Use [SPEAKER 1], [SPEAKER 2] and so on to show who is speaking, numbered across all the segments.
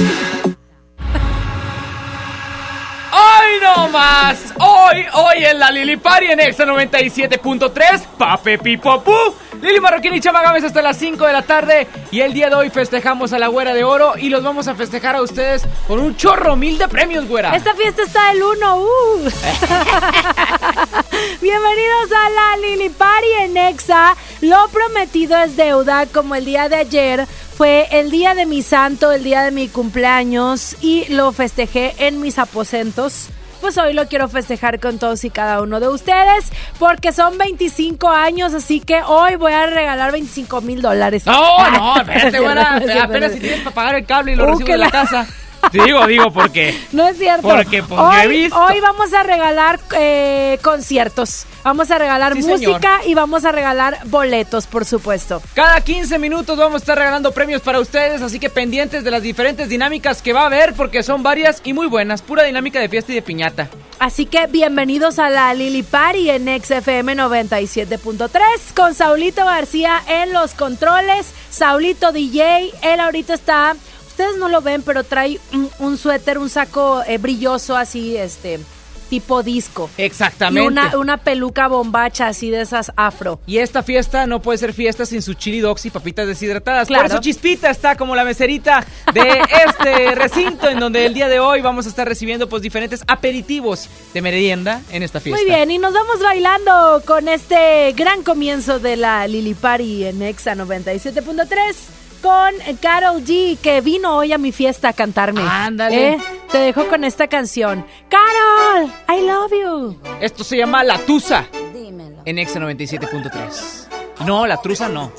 [SPEAKER 1] Yeah. No más! Hoy, hoy en la Lili Party en Exa 97.3, Pape Pipopu, Lili Marroquín y Chama Gámez hasta las 5 de la tarde. Y el día de hoy festejamos a la Güera de Oro y los vamos a festejar a ustedes con un chorro mil de premios, Güera.
[SPEAKER 2] Esta fiesta está del 1, uh. Bienvenidos a la Lili Party en Exa. Lo prometido es deuda, como el día de ayer fue el día de mi santo, el día de mi cumpleaños y lo festejé en mis aposentos. Pues hoy lo quiero festejar con todos y cada uno de ustedes porque son 25 años, así que hoy voy a regalar 25 mil dólares.
[SPEAKER 1] No, no, espérate, Apenas si
[SPEAKER 2] es
[SPEAKER 1] tienes para pagar el cable y lo
[SPEAKER 2] Uh,
[SPEAKER 1] de la
[SPEAKER 2] la-
[SPEAKER 1] casa. Digo, digo, porque.
[SPEAKER 2] No es cierto.
[SPEAKER 1] Porque, porque
[SPEAKER 2] hoy,
[SPEAKER 1] he visto.
[SPEAKER 2] hoy vamos a regalar eh, conciertos. Vamos a regalar
[SPEAKER 1] Sí, señor.
[SPEAKER 2] música y vamos a regalar boletos, por supuesto.
[SPEAKER 1] Cada 15 minutos vamos a estar regalando premios para ustedes, así que pendientes de las diferentes dinámicas que va a haber, porque son varias y muy buenas. Pura dinámica de fiesta y de piñata.
[SPEAKER 2] Así que bienvenidos a la Lili Party en XFM 97.3 con Saulito García en los controles. Saulito DJ, él ahorita está, ustedes no lo ven, pero trae un, un suéter, un saco eh, brilloso así, este, tipo disco. Y
[SPEAKER 1] Exactamente.
[SPEAKER 2] una, una peluca bombacha así de esas afro.
[SPEAKER 1] Y esta fiesta no puede ser fiesta sin su chili dogs y papitas deshidratadas.
[SPEAKER 2] Claro.
[SPEAKER 1] Por eso Chispita está como la meserita de este recinto en donde el día de hoy vamos a estar recibiendo pues diferentes aperitivos de merienda en esta fiesta.
[SPEAKER 2] Muy bien, y nos vamos bailando con este gran comienzo de la Lili Party en Exa 97.3 con Carol G, que vino hoy a mi fiesta a cantarme.
[SPEAKER 1] Ándale.
[SPEAKER 2] ¿Eh? Te dejo con esta canción. Carol, I love you.
[SPEAKER 1] Esto se llama La Tusa en Exa 97.3. No, la truza no.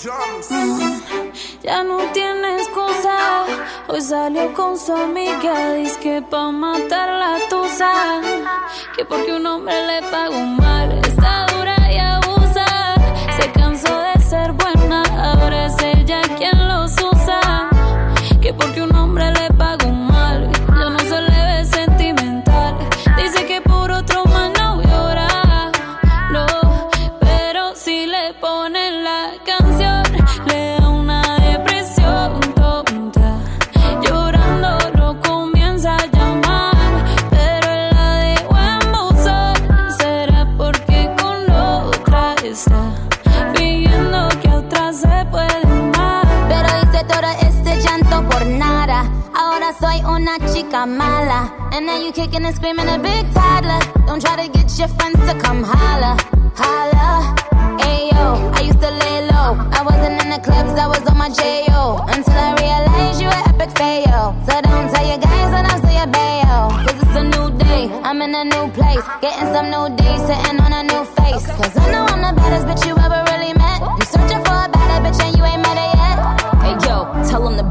[SPEAKER 3] Ya no tiene excusa. Hoy salió con su amiga. Dice que pa' matar la tusa. Que porque un hombre le pagó mal. Está dura ser buena. Ahora es ella quien los usa. Que porque un hombre le pagó mal. Una
[SPEAKER 4] chica mala. And now you kicking and screaming a big toddler. Don't try to get your friends to come holla. Holla. Ayo, I used to lay low. I wasn't in the clubs, I was on my J.O. Until I realized you were epic fail. So don't tell your guys that I'm still your bayo. Cause it's a new day, I'm in a new place. Getting some new days, sitting on a new face. Cause I know I'm the baddest bitch you ever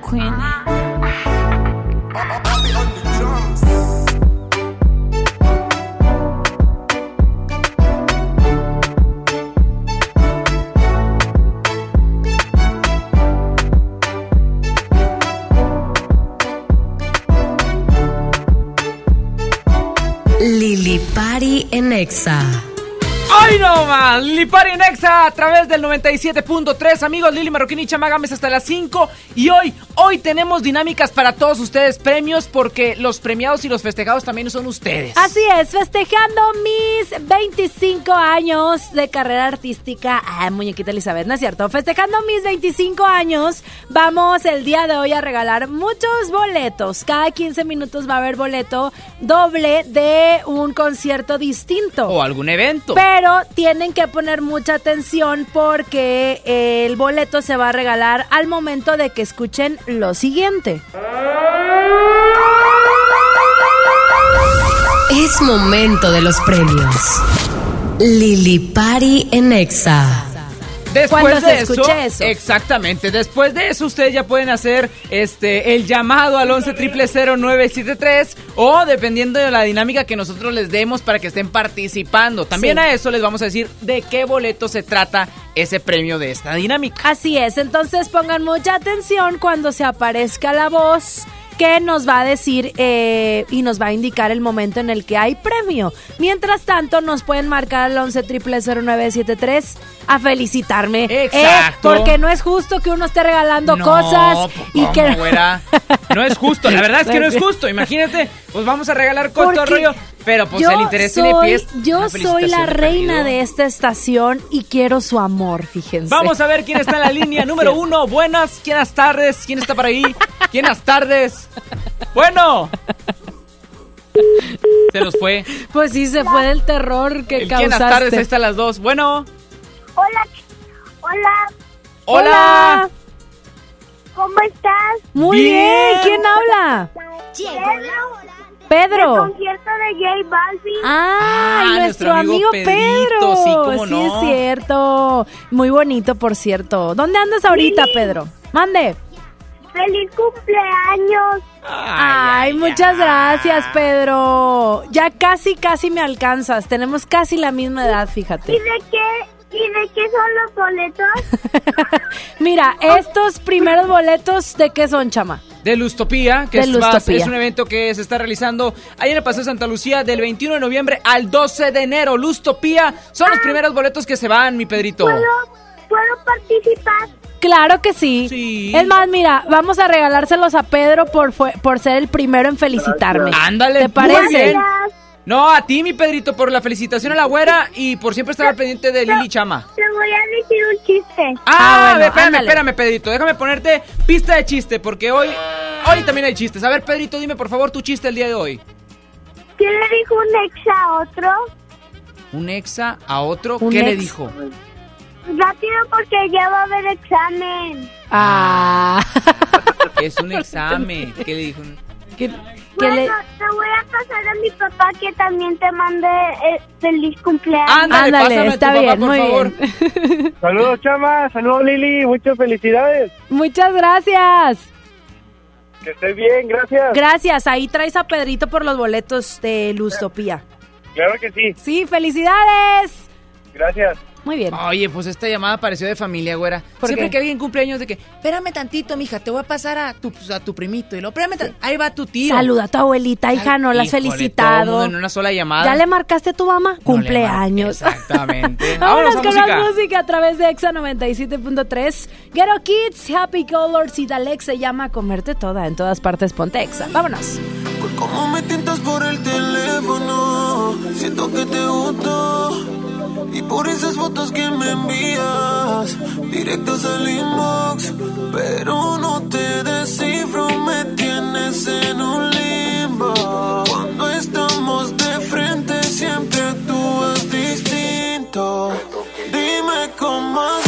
[SPEAKER 3] queen.
[SPEAKER 5] Lili Pari en Exa.
[SPEAKER 1] ¡Ay no más! Lili Party Nexa a través del 97.3. Amigos, Lili Marroquín y Chamagames hasta las 5. Y hoy, hoy tenemos dinámicas para todos ustedes, premios, porque los premiados y los festejados también son ustedes.
[SPEAKER 2] Así es, festejando mis 25 años de carrera artística. Ah, muñequita Elizabeth, ¿no es cierto? Festejando mis 25 años, vamos el día de hoy a regalar muchos boletos. Cada 15 minutos va a haber boleto doble de un concierto distinto.
[SPEAKER 1] O algún evento.
[SPEAKER 2] Pero tienen que poner mucha atención porque el boleto se va a regalar al momento de que escuchen lo siguiente.
[SPEAKER 5] Es momento de los premios. Lili Pari en Exa.
[SPEAKER 1] Después
[SPEAKER 2] Cuando
[SPEAKER 1] de
[SPEAKER 2] se
[SPEAKER 1] eso,
[SPEAKER 2] escuche eso.
[SPEAKER 1] exactamente. Después de eso, ustedes ya pueden hacer este el llamado al 11 0973 o dependiendo de la dinámica que nosotros les demos para que estén participando. También
[SPEAKER 2] Sí.
[SPEAKER 1] a eso les vamos a decir de qué boleto se trata ese premio de esta dinámica.
[SPEAKER 2] Así es, entonces pongan mucha atención cuando se aparezca la voz que nos va a decir eh, y nos va a indicar el momento en el que hay premio. Mientras tanto, nos pueden marcar al 11 0973 a felicitarme. Eh,
[SPEAKER 1] Exacto.
[SPEAKER 2] porque no es justo que uno esté regalando
[SPEAKER 1] No,
[SPEAKER 2] cosas
[SPEAKER 1] pues,
[SPEAKER 2] y
[SPEAKER 1] ¿cómo,
[SPEAKER 2] que...
[SPEAKER 1] güera? No es justo, la verdad es que no es justo. Imagínate, pues vamos a regalar
[SPEAKER 2] Porque
[SPEAKER 1] rollo, pero pues
[SPEAKER 2] yo
[SPEAKER 1] el interés tiene
[SPEAKER 2] soy-
[SPEAKER 1] pies.
[SPEAKER 2] Yo
[SPEAKER 1] Una
[SPEAKER 2] soy la reina
[SPEAKER 1] perdido.
[SPEAKER 2] de esta estación y quiero su amor, fíjense.
[SPEAKER 1] Vamos a ver quién está en la línea número uno. Buenas, buenas tardes. ¿Quién está por ahí? Buenas tardes. Bueno. Se nos fue.
[SPEAKER 2] Pues sí, se fue del terror que
[SPEAKER 1] El buenas
[SPEAKER 2] causaste.
[SPEAKER 1] tardes, ahí están las dos. Bueno.
[SPEAKER 6] Hola, hola,
[SPEAKER 1] Hola.
[SPEAKER 6] ¿cómo estás?
[SPEAKER 2] Muy
[SPEAKER 1] Bien.
[SPEAKER 2] bien. ¿Quién habla?
[SPEAKER 6] El
[SPEAKER 2] Pedro.
[SPEAKER 6] concierto de J Balvin.
[SPEAKER 2] ¡Ay,
[SPEAKER 1] Ah,
[SPEAKER 2] nuestro,
[SPEAKER 1] nuestro amigo
[SPEAKER 2] amigo,
[SPEAKER 1] Pedrito,
[SPEAKER 2] Pedro!
[SPEAKER 1] sí, cómo
[SPEAKER 2] Sí,
[SPEAKER 1] no.
[SPEAKER 2] es cierto. Muy bonito, por cierto. ¿Dónde andas ahorita, Pedro? Mande.
[SPEAKER 6] ¡Feliz cumpleaños!
[SPEAKER 2] Ay, muchas gracias, Pedro. Ya casi, casi me alcanzas. Tenemos casi la misma edad,
[SPEAKER 6] ¿Y
[SPEAKER 2] fíjate.
[SPEAKER 6] de qué, y de qué son los boletos?
[SPEAKER 2] Mira, estos primeros boletos, ¿de qué son, chama?
[SPEAKER 1] De Lustopía, que
[SPEAKER 2] De
[SPEAKER 1] es, un evento que se está realizando ahí en el Paseo de Santa Lucía del 21 de noviembre al 12 de enero. Lustopía son los primeros boletos que se van, mi Pedrito.
[SPEAKER 6] ¿Puedo, ¿Puedo participar?
[SPEAKER 2] Claro que sí.
[SPEAKER 1] Sí.
[SPEAKER 2] Es más, mira, vamos a regalárselos a Pedro por, fue- por ser el primero en felicitarme.
[SPEAKER 1] Ándale,
[SPEAKER 2] ¿Te parece?
[SPEAKER 1] No, a ti, mi Pedrito, por la felicitación a la güera y por siempre estar al pendiente de Lili Chama.
[SPEAKER 6] Te voy a decir un chiste.
[SPEAKER 1] Ah,
[SPEAKER 2] Ah, bueno,
[SPEAKER 1] espérame,
[SPEAKER 2] ándale.
[SPEAKER 1] espérame, Pedrito. Déjame ponerte pista de chiste, porque hoy, hoy también hay chistes. A ver, Pedrito, dime por favor tu chiste el día de hoy.
[SPEAKER 6] ¿Qué le dijo un ex a otro?
[SPEAKER 1] Un exa a otro,
[SPEAKER 2] Un
[SPEAKER 1] ¿qué le
[SPEAKER 2] ex.
[SPEAKER 1] dijo?
[SPEAKER 6] Rápido porque ya va a haber examen.
[SPEAKER 2] Ah.
[SPEAKER 1] Es un examen. ¿Qué le dijo?
[SPEAKER 2] ¿Qué, qué
[SPEAKER 6] Bueno,
[SPEAKER 2] le-
[SPEAKER 6] te voy a pasar a mi papá que también te mande eh, feliz cumpleaños.
[SPEAKER 1] Ándale,
[SPEAKER 2] Ándale,
[SPEAKER 1] pásame a tu
[SPEAKER 2] está
[SPEAKER 1] papá,
[SPEAKER 2] bien,
[SPEAKER 1] por
[SPEAKER 2] muy
[SPEAKER 1] favor.
[SPEAKER 2] bien.
[SPEAKER 7] Saludos, Chama. Saludos, Lili. Muchas felicidades.
[SPEAKER 2] Muchas gracias.
[SPEAKER 7] Que estés bien, gracias.
[SPEAKER 2] Gracias. Ahí traes a Pedrito por los boletos de Lustopía.
[SPEAKER 7] claro que sí.
[SPEAKER 2] Sí, felicidades.
[SPEAKER 7] Gracias.
[SPEAKER 2] Muy bien.
[SPEAKER 1] Oye, pues esta llamada pareció de familia, güera.
[SPEAKER 2] ¿Por
[SPEAKER 1] Siempre
[SPEAKER 2] qué?
[SPEAKER 1] que alguien cumple años de que, espérame tantito, mija, te voy a pasar a tu, pues, a tu primito. Y luego, espérame tan- ahí va tu tío.
[SPEAKER 2] Saluda a tu abuelita, hija, no la has felicitado.
[SPEAKER 1] en una sola llamada.
[SPEAKER 2] ¿Ya le marcaste a tu mamá?
[SPEAKER 1] No
[SPEAKER 2] Cumpleaños.
[SPEAKER 1] exactamente.
[SPEAKER 2] Vámonos con más música a través de Exa 97.3. Ghetto Kids, Happy Colors y Dalek se llama Comerte Toda. En todas partes ponte Exa. Vámonos.
[SPEAKER 8] Como me tientas por el teléfono, siento que te gusto. Y por esas fotos que me envías, directos al inbox. Pero no te descifro, me tienes en un limbo. Cuando estamos de frente, siempre actúas distinto. Dime cómo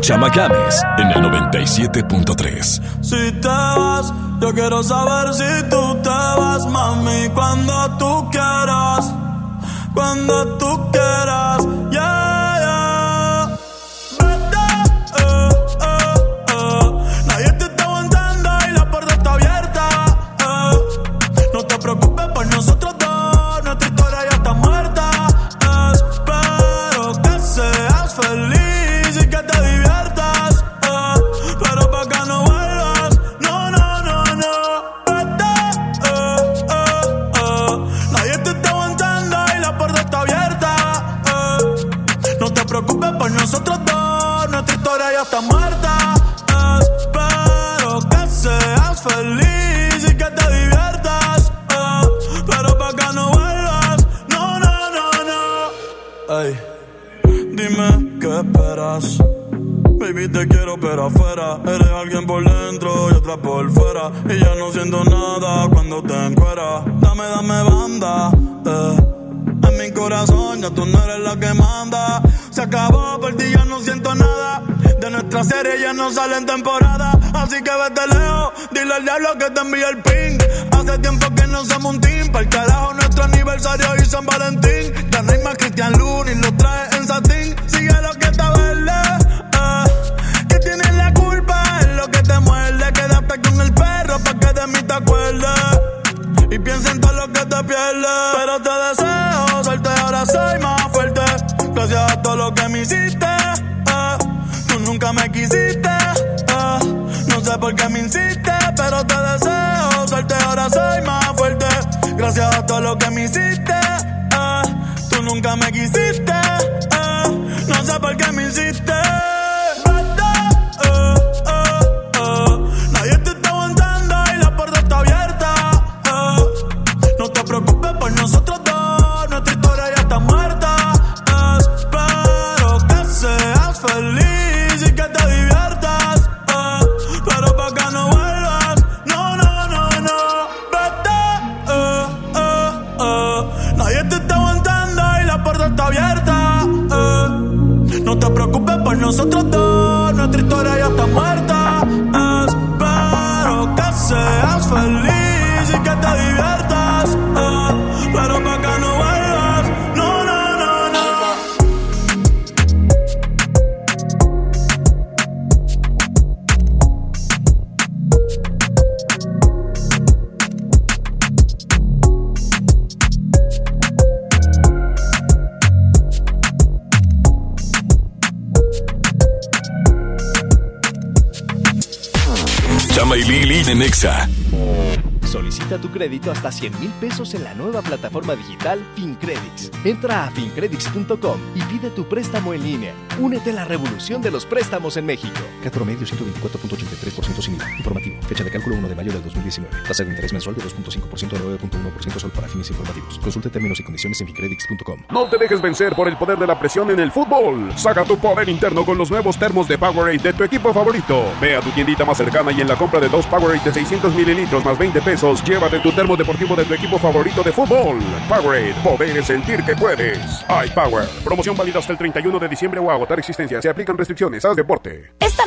[SPEAKER 9] Chama Games en el 97.3.
[SPEAKER 10] Si te vas, yo quiero saber si tú te vas, mami, cuando tú quieras, cuando tú quieras, yeah. En temporada. Así que vete lejos, dile al diablo que te envíe el ping. Hace tiempo que no somos un team. Para el carajo, nuestro aniversario y San Todo lo que me hiciste. eh. Tú nunca me quisiste. eh. No sé por qué me hiciste.
[SPEAKER 11] Crédito hasta 100 mil pesos en la nueva plataforma digital FinCredits. Entra a fincredits.com y pide tu préstamo en línea. Únete a la revolución de los préstamos en México.
[SPEAKER 12] Cat promedio 124.83% sin IVA. Informativo. Fecha de cálculo 1 de mayo del 2019. Tasa de interés mensual de 2.5% a 9.1% solo para fines informativos. Consulte términos y condiciones en fincredits.com.
[SPEAKER 13] No te dejes vencer por el poder de la presión en el fútbol. Saca tu poder interno con los nuevos termos de Powerade de tu equipo favorito. Ve a tu tiendita más cercana y en la compra de dos Powerade de 600 mililitros más 20 pesos, llévate tu termo deportivo de tu equipo favorito de fútbol. Powerade, poder es sentir que puedes. iPower. Promoción válida hasta el 31 de diciembre o agotar existencia. Se aplican restricciones. Haz deporte.
[SPEAKER 14] Esta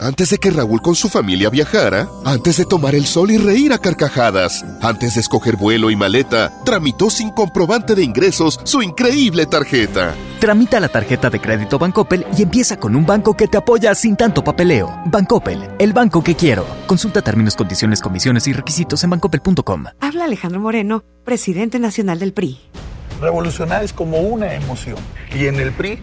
[SPEAKER 15] Antes de que Raúl con su familia viajara, antes de tomar el sol y reír a carcajadas, antes de escoger vuelo y maleta, tramitó sin comprobante de ingresos su increíble tarjeta.
[SPEAKER 16] Tramita la tarjeta de crédito Bancoppel y empieza con un banco que te apoya sin tanto papeleo. Bancoppel, el banco que quiero. Consulta términos, condiciones, comisiones y requisitos en bancoppel.com.
[SPEAKER 17] Habla Alejandro Moreno, presidente nacional del PRI.
[SPEAKER 18] Revolucionar es como una emoción. Y en el PRI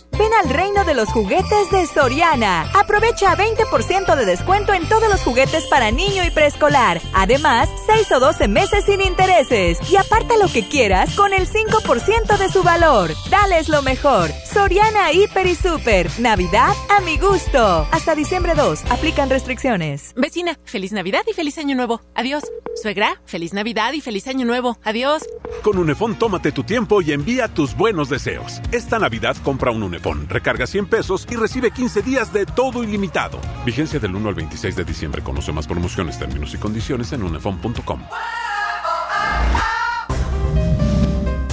[SPEAKER 14] Ven al reino de los juguetes de Soriana. Aprovecha 20% de descuento en todos los juguetes para niño y preescolar. Además, 6 o 12 meses sin intereses. Y aparta lo que quieras con el 5% de su valor. Dales lo mejor. Soriana Hiper y Super. Navidad a mi gusto. Hasta diciembre 2. Aplican restricciones.
[SPEAKER 19] Vecina, feliz Navidad y feliz Año Nuevo. Adiós. Suegra, feliz Navidad y feliz Año Nuevo. Adiós.
[SPEAKER 20] Con Unefón tómate tu tiempo y envía tus buenos deseos. Esta Navidad compra un Unefón, recarga 100 pesos y recibe 15 días de todo ilimitado. Vigencia del 1 al 26 de diciembre. Conoce más promociones, términos y condiciones en unefón.com.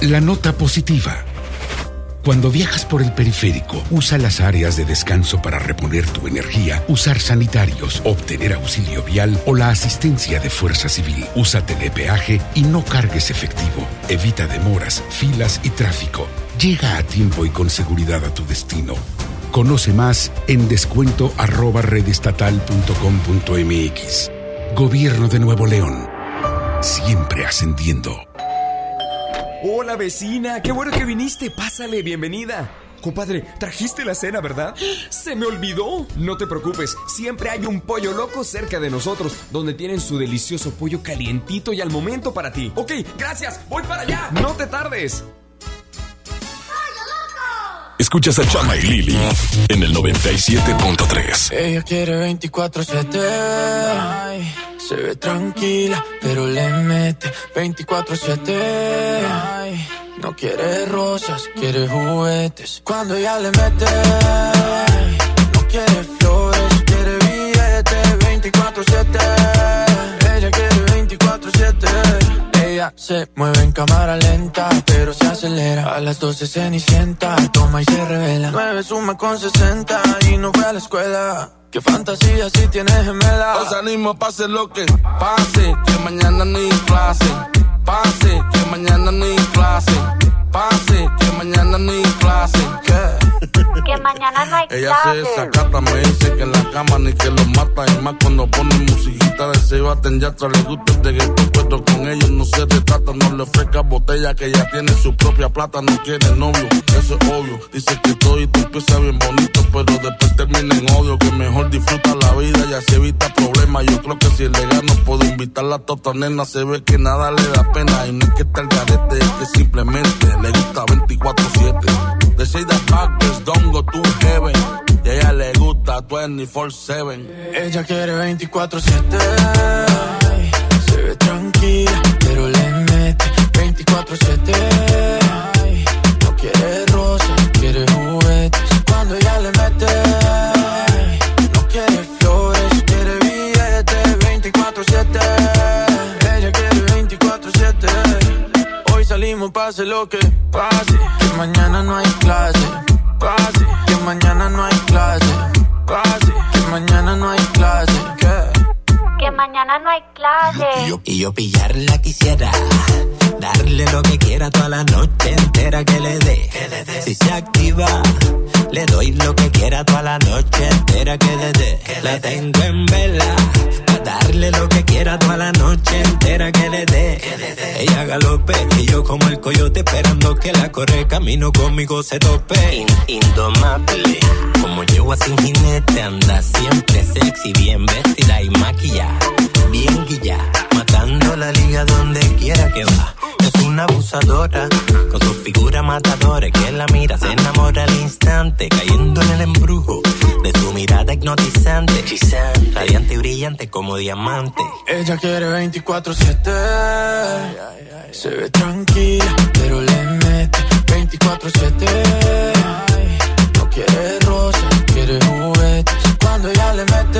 [SPEAKER 21] La nota positiva. Cuando viajas por el periférico, usa las áreas de descanso para reponer tu energía, usar sanitarios, obtener auxilio vial o la asistencia de Fuerza Civil. Usa telepeaje y no cargues efectivo. Evita demoras, filas y tráfico. Llega a tiempo y con seguridad a tu destino. Conoce más en descuento. Gobierno de Nuevo León. Siempre ascendiendo.
[SPEAKER 22] Hola vecina, qué bueno que viniste. Pásale, bienvenida. Compadre, trajiste la cena, ¿verdad? Se me olvidó. No te preocupes, siempre hay un pollo loco cerca de nosotros, donde tienen su delicioso pollo calientito y al momento para ti. Ok, gracias, voy para allá. No te tardes.
[SPEAKER 9] Escuchas a Chama y Lili en el 97.3.
[SPEAKER 23] Ella quiere 24-7. ay, Se ve tranquila, pero le mete 24-7. ay, No quiere rosas, quiere juguetes. Cuando ella le mete, no quiere flores, quiere billetes 24-7. 24-7. Ella se mueve en cámara lenta, pero se acelera. A las 12 cenicienta, toma y se revela. 9 suma con 60 y no fue a la escuela. Qué fantasía si tienes gemela.
[SPEAKER 24] Os animo, pase lo que pase, que mañana ni clase. Pase, que mañana ni clase. Pase, que mañana ni clase. ¿Qué?
[SPEAKER 25] Que mañana no hay
[SPEAKER 24] Ella se desacata, me dice que en la cama ni que lo mata. Y más cuando pone musiquita de se baten ya le gusta el reggaetón, pero con ellos no se retrata. No le ofrezca botella que ella tiene su propia plata, no quiere novio, eso es obvio. Dice que todo y tú empieza bien bonito, pero después termina en odio. Que mejor disfruta la vida y así evita problemas. Yo creo que si le gano puedo invitarla a tota nena. Se ve que nada le da pena y no es que está el garete, es que simplemente le gusta 24-7. They say that backwards don't go to heaven. Y a ella le gusta 24-7.
[SPEAKER 23] Ella quiere 24-7. ay, Se ve tranquila, pero le mete 24-7. ay, No quiere rosas, quiere juguetes. Cuando ella le mete, 24-7. Hoy salimos, pase lo que pase. Que mañana no hay clase. Pase, que mañana no hay clase. Pase, que mañana no hay clase. ¿Qué?
[SPEAKER 25] Que mañana no hay clase.
[SPEAKER 26] Y yo pillarla quisiera. Darle lo que quiera toda la noche entera que le dé. Si se activa, Le doy lo que quiera toda la noche entera que le dé. La tengo en vela. Darle lo que quiera toda la noche entera que le dé. Ella galope y yo como el coyote esperando que la corre camino conmigo se tope. indomable. Como yegua sin jinete anda siempre sexy, bien vestida y maquillada. Bien guilla, matando la liga donde quiera que va. Es una abusadora, con su figura matadora que la mira, se enamora al instante, cayendo en el embrujo de su mirada hipnotizante, radiante y brillante como
[SPEAKER 23] Ella quiere 24-7. Se ve tranquila, pero le mete 24-7. No quiere rosas, quiere juguetes. Cuando ella le mete,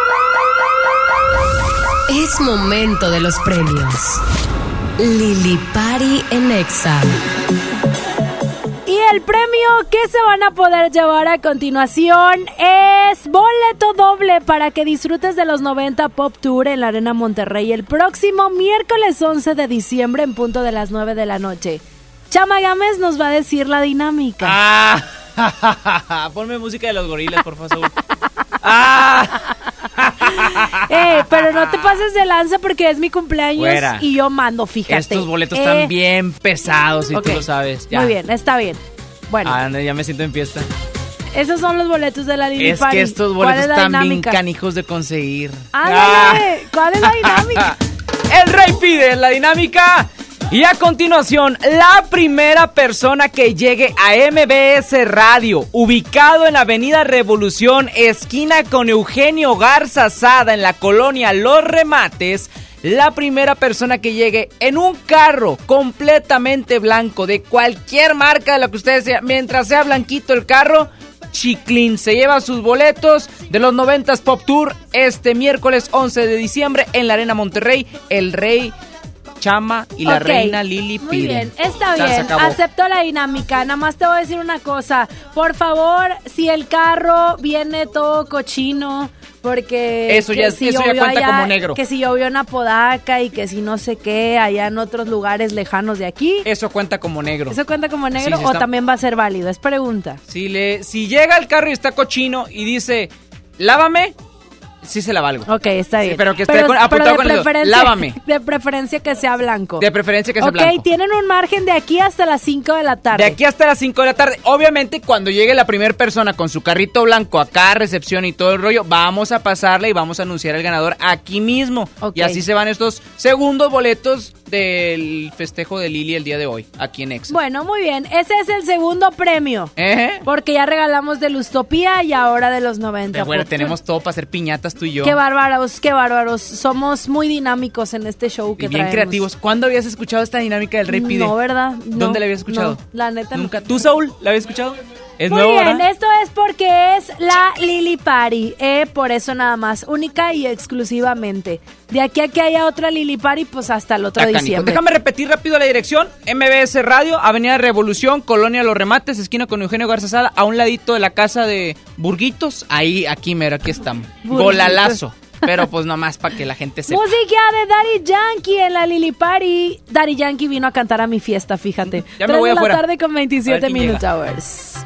[SPEAKER 5] Es momento de los premios. Lili Pari en Exa.
[SPEAKER 2] Y el premio que se van a poder llevar a continuación es boleto doble para que disfrutes de los 90 Pop Tour en la Arena Monterrey el próximo miércoles 11 de diciembre en punto de las 9 de la noche. Chama Gámez nos va a decir la dinámica.
[SPEAKER 1] Ah, ponme música de los gorilas, por favor. ah,
[SPEAKER 2] Eh, pero no te pases de lanza porque es mi cumpleaños
[SPEAKER 1] Güera.
[SPEAKER 2] y yo mando, fíjate.
[SPEAKER 1] estos boletos
[SPEAKER 2] Eh,
[SPEAKER 1] están bien pesados y
[SPEAKER 2] ok.
[SPEAKER 1] tú lo sabes. Ya.
[SPEAKER 2] Muy bien, está bien. Bueno,
[SPEAKER 1] Ah, ya me siento en fiesta.
[SPEAKER 2] esos son los boletos de la Lili
[SPEAKER 1] Es
[SPEAKER 2] Party.
[SPEAKER 1] que estos
[SPEAKER 2] ¿Cuál
[SPEAKER 1] boletos
[SPEAKER 2] es
[SPEAKER 1] están bien canijos de conseguir.
[SPEAKER 2] Ándale, ¿cuál es la dinámica?
[SPEAKER 1] El rey pide la dinámica. Y a continuación, la primera persona que llegue a MBS Radio, ubicado en Avenida Revolución, esquina con Eugenio Garza Sada, en la colonia Los Remates, la primera persona que llegue en un carro completamente blanco, de cualquier marca de la que ustedes sea, mientras sea blanquito el carro, Chiclin se lleva sus boletos de los 90s Pop Tour este miércoles 11 de diciembre en la Arena Monterrey. El rey Chama y la reina Lili
[SPEAKER 2] Muy
[SPEAKER 1] piden.
[SPEAKER 2] bien, está bien. Acepto la dinámica. Nada más te voy a decir una cosa. Por favor, si el carro viene todo cochino, porque.
[SPEAKER 1] Eso ya-
[SPEAKER 2] si
[SPEAKER 1] eso ya cuenta como negro.
[SPEAKER 2] Que si llovió en Apodaca y que si no sé qué, allá en otros lugares lejanos de aquí.
[SPEAKER 1] Eso cuenta como negro.
[SPEAKER 2] ¿Eso cuenta como negro
[SPEAKER 1] sí
[SPEAKER 2] o
[SPEAKER 1] está-
[SPEAKER 2] también va a ser válido? Es pregunta.
[SPEAKER 1] Si, le, si llega el carro y está cochino y dice, lávame, sí se la valgo.
[SPEAKER 2] Ok, está bien.
[SPEAKER 1] pero que esté con- apretado
[SPEAKER 2] de
[SPEAKER 1] con el
[SPEAKER 2] preferencia-
[SPEAKER 1] Lávame.
[SPEAKER 2] De preferencia que sea blanco.
[SPEAKER 1] De preferencia que sea
[SPEAKER 2] ok,
[SPEAKER 1] blanco.
[SPEAKER 2] tienen un margen de aquí hasta las 5 de la tarde.
[SPEAKER 1] De aquí hasta las 5 de la tarde. Obviamente, cuando llegue la primera persona con su carrito blanco acá, recepción y todo el rollo, vamos a pasarle y vamos a anunciar al ganador aquí mismo.
[SPEAKER 2] Ok.
[SPEAKER 1] Y así se van estos segundos boletos del festejo de Lili el día de hoy, aquí en Exa.
[SPEAKER 2] Bueno, muy bien. Ese es el segundo premio.
[SPEAKER 1] ¿Eh?
[SPEAKER 2] Porque ya regalamos de Lustopía y ahora de los 90.
[SPEAKER 1] Pero bueno, tenemos todo para hacer piñatas tú y yo.
[SPEAKER 2] Qué bárbaros, qué bárbaros. Somos muy dinámicos en este show que
[SPEAKER 1] y bien
[SPEAKER 2] traemos.
[SPEAKER 1] creativos. ¿Cuándo habías escuchado esta dinámica del Rey Pide?
[SPEAKER 2] No, ¿verdad? No,
[SPEAKER 1] ¿Dónde la habías escuchado?
[SPEAKER 2] no, la neta no.
[SPEAKER 1] Nunca. ¿Tú, Saúl, la habías escuchado? Es
[SPEAKER 2] Muy
[SPEAKER 1] nuevo,
[SPEAKER 2] bien,
[SPEAKER 1] ¿verdad?
[SPEAKER 2] esto es porque es la Lili Party, eh, por eso nada más, única y exclusivamente. De aquí a que haya otra Lili Party, pues hasta el otro diciembre.
[SPEAKER 1] Déjame repetir rápido la dirección. MBS Radio, Avenida Revolución, Colonia Los Remates, esquina con Eugenio Garza Sada, a un ladito de la casa de Burguitos. Ahí, aquí, mero, aquí estamos. Golalazo. Pero pues nomás para que la gente sepa.
[SPEAKER 2] Música de Daddy Yankee en la Lili Party. Daddy Yankee vino a cantar a mi fiesta, fíjate.
[SPEAKER 1] Ya me
[SPEAKER 2] Tres
[SPEAKER 1] voy
[SPEAKER 2] de la
[SPEAKER 1] afuera.
[SPEAKER 2] tarde con
[SPEAKER 1] A ver
[SPEAKER 2] 27
[SPEAKER 1] quién llega.
[SPEAKER 2] Minute Hours.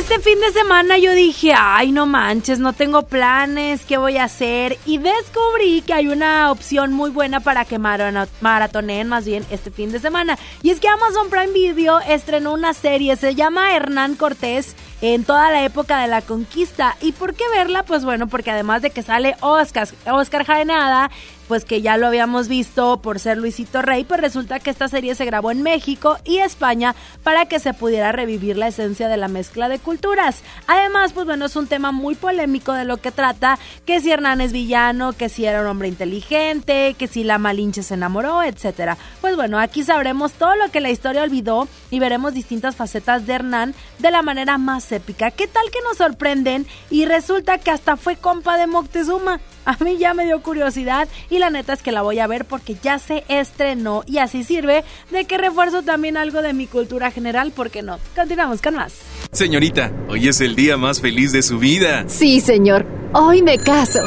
[SPEAKER 2] este fin de semana yo dije, ay, no manches, no tengo planes, ¿qué voy a hacer? Y descubrí que hay una opción muy buena para que maratoneen más bien este fin de semana. Y es que Amazon Prime Video estrenó una serie, se llama Hernán Cortés en toda la época de la conquista. ¿Y por qué verla? Pues bueno, porque además de que sale Oscar, Oscar Jaenada, pues que ya lo habíamos visto por ser Luisito Rey, pues resulta que esta serie se grabó en México y España para que se pudiera revivir la esencia de la mezcla de culturas. Además, pues bueno, es un tema muy polémico de lo que trata, que si Hernán es villano, que si era un hombre inteligente, que si la Malinche se enamoró, etcétera. Pues bueno, aquí sabremos todo lo que la historia olvidó y veremos distintas facetas de Hernán de la manera más épica. ¿Qué tal que nos sorprenden? Y resulta que hasta fue compa de Moctezuma. A mí ya me dio curiosidad y la neta es que la voy a ver porque ya se estrenó y así sirve de que refuerzo también algo de mi cultura general, ¿por qué no? Continuamos con más.
[SPEAKER 27] Señorita, hoy es el día más feliz de su vida.
[SPEAKER 28] Sí, señor. Hoy me caso.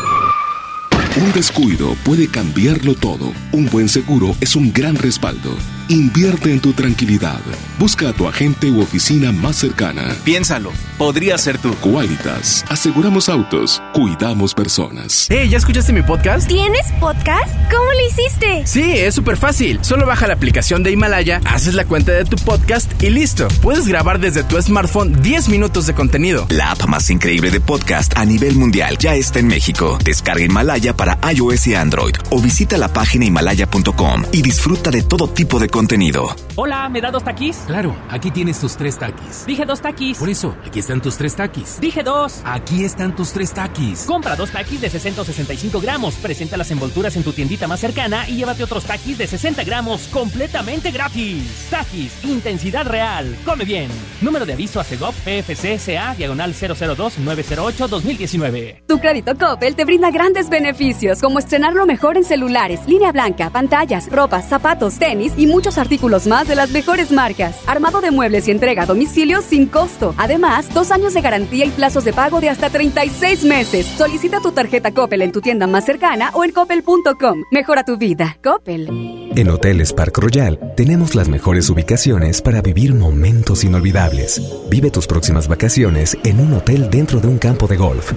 [SPEAKER 15] Un descuido puede cambiarlo todo. Un buen seguro es un gran respaldo. Invierte en tu tranquilidad. Busca a tu agente u oficina más cercana.
[SPEAKER 27] Piénsalo, podría ser tú.
[SPEAKER 15] Qualitas. Aseguramos autos. Cuidamos personas.
[SPEAKER 29] Hey, ¿ya escuchaste mi podcast?
[SPEAKER 28] ¿Tienes podcast? ¿Cómo lo hiciste?
[SPEAKER 29] Sí, es súper fácil. Solo baja la aplicación de Himalaya, haces la cuenta de tu podcast y listo. Puedes grabar desde tu smartphone 10 minutos de contenido.
[SPEAKER 30] La app más increíble de podcast a nivel mundial ya está en México. Descarga Himalaya para iOS y Android o visita la página himalaya.com y disfruta de todo tipo de contenido.
[SPEAKER 31] Hola, ¿me da dos taquis?
[SPEAKER 32] Claro, aquí tienes tus tres taquis.
[SPEAKER 31] Dije dos taquis.
[SPEAKER 32] Por eso, aquí están tus tres taquis.
[SPEAKER 31] Dije dos.
[SPEAKER 32] Aquí están tus tres taquis.
[SPEAKER 31] Compra dos taquis de 665 gramos, presenta las envolturas en tu tiendita más cercana y llévate otros taquis de 60 gramos completamente gratis. Taquis, intensidad real. Come bien. Número de aviso a Segov PFC CA diagonal 002-908-2019.
[SPEAKER 33] Tu crédito Coppel te brinda grandes beneficios, como estrenar lo mejor en celulares, línea blanca, pantallas, ropas, zapatos, tenis y muchos artículos más de las mejores marcas. Armado de muebles y entrega a domicilio sin costo. Además, dos años de garantía y plazos de pago de hasta 36 meses. Solicita tu tarjeta Coppel en tu tienda más cercana o en coppel.com. Mejora tu vida. Coppel.
[SPEAKER 34] En Hoteles Park Royal tenemos las mejores ubicaciones para vivir momentos inolvidables. Vive tus próximas vacaciones en un hotel dentro de un campo de golf.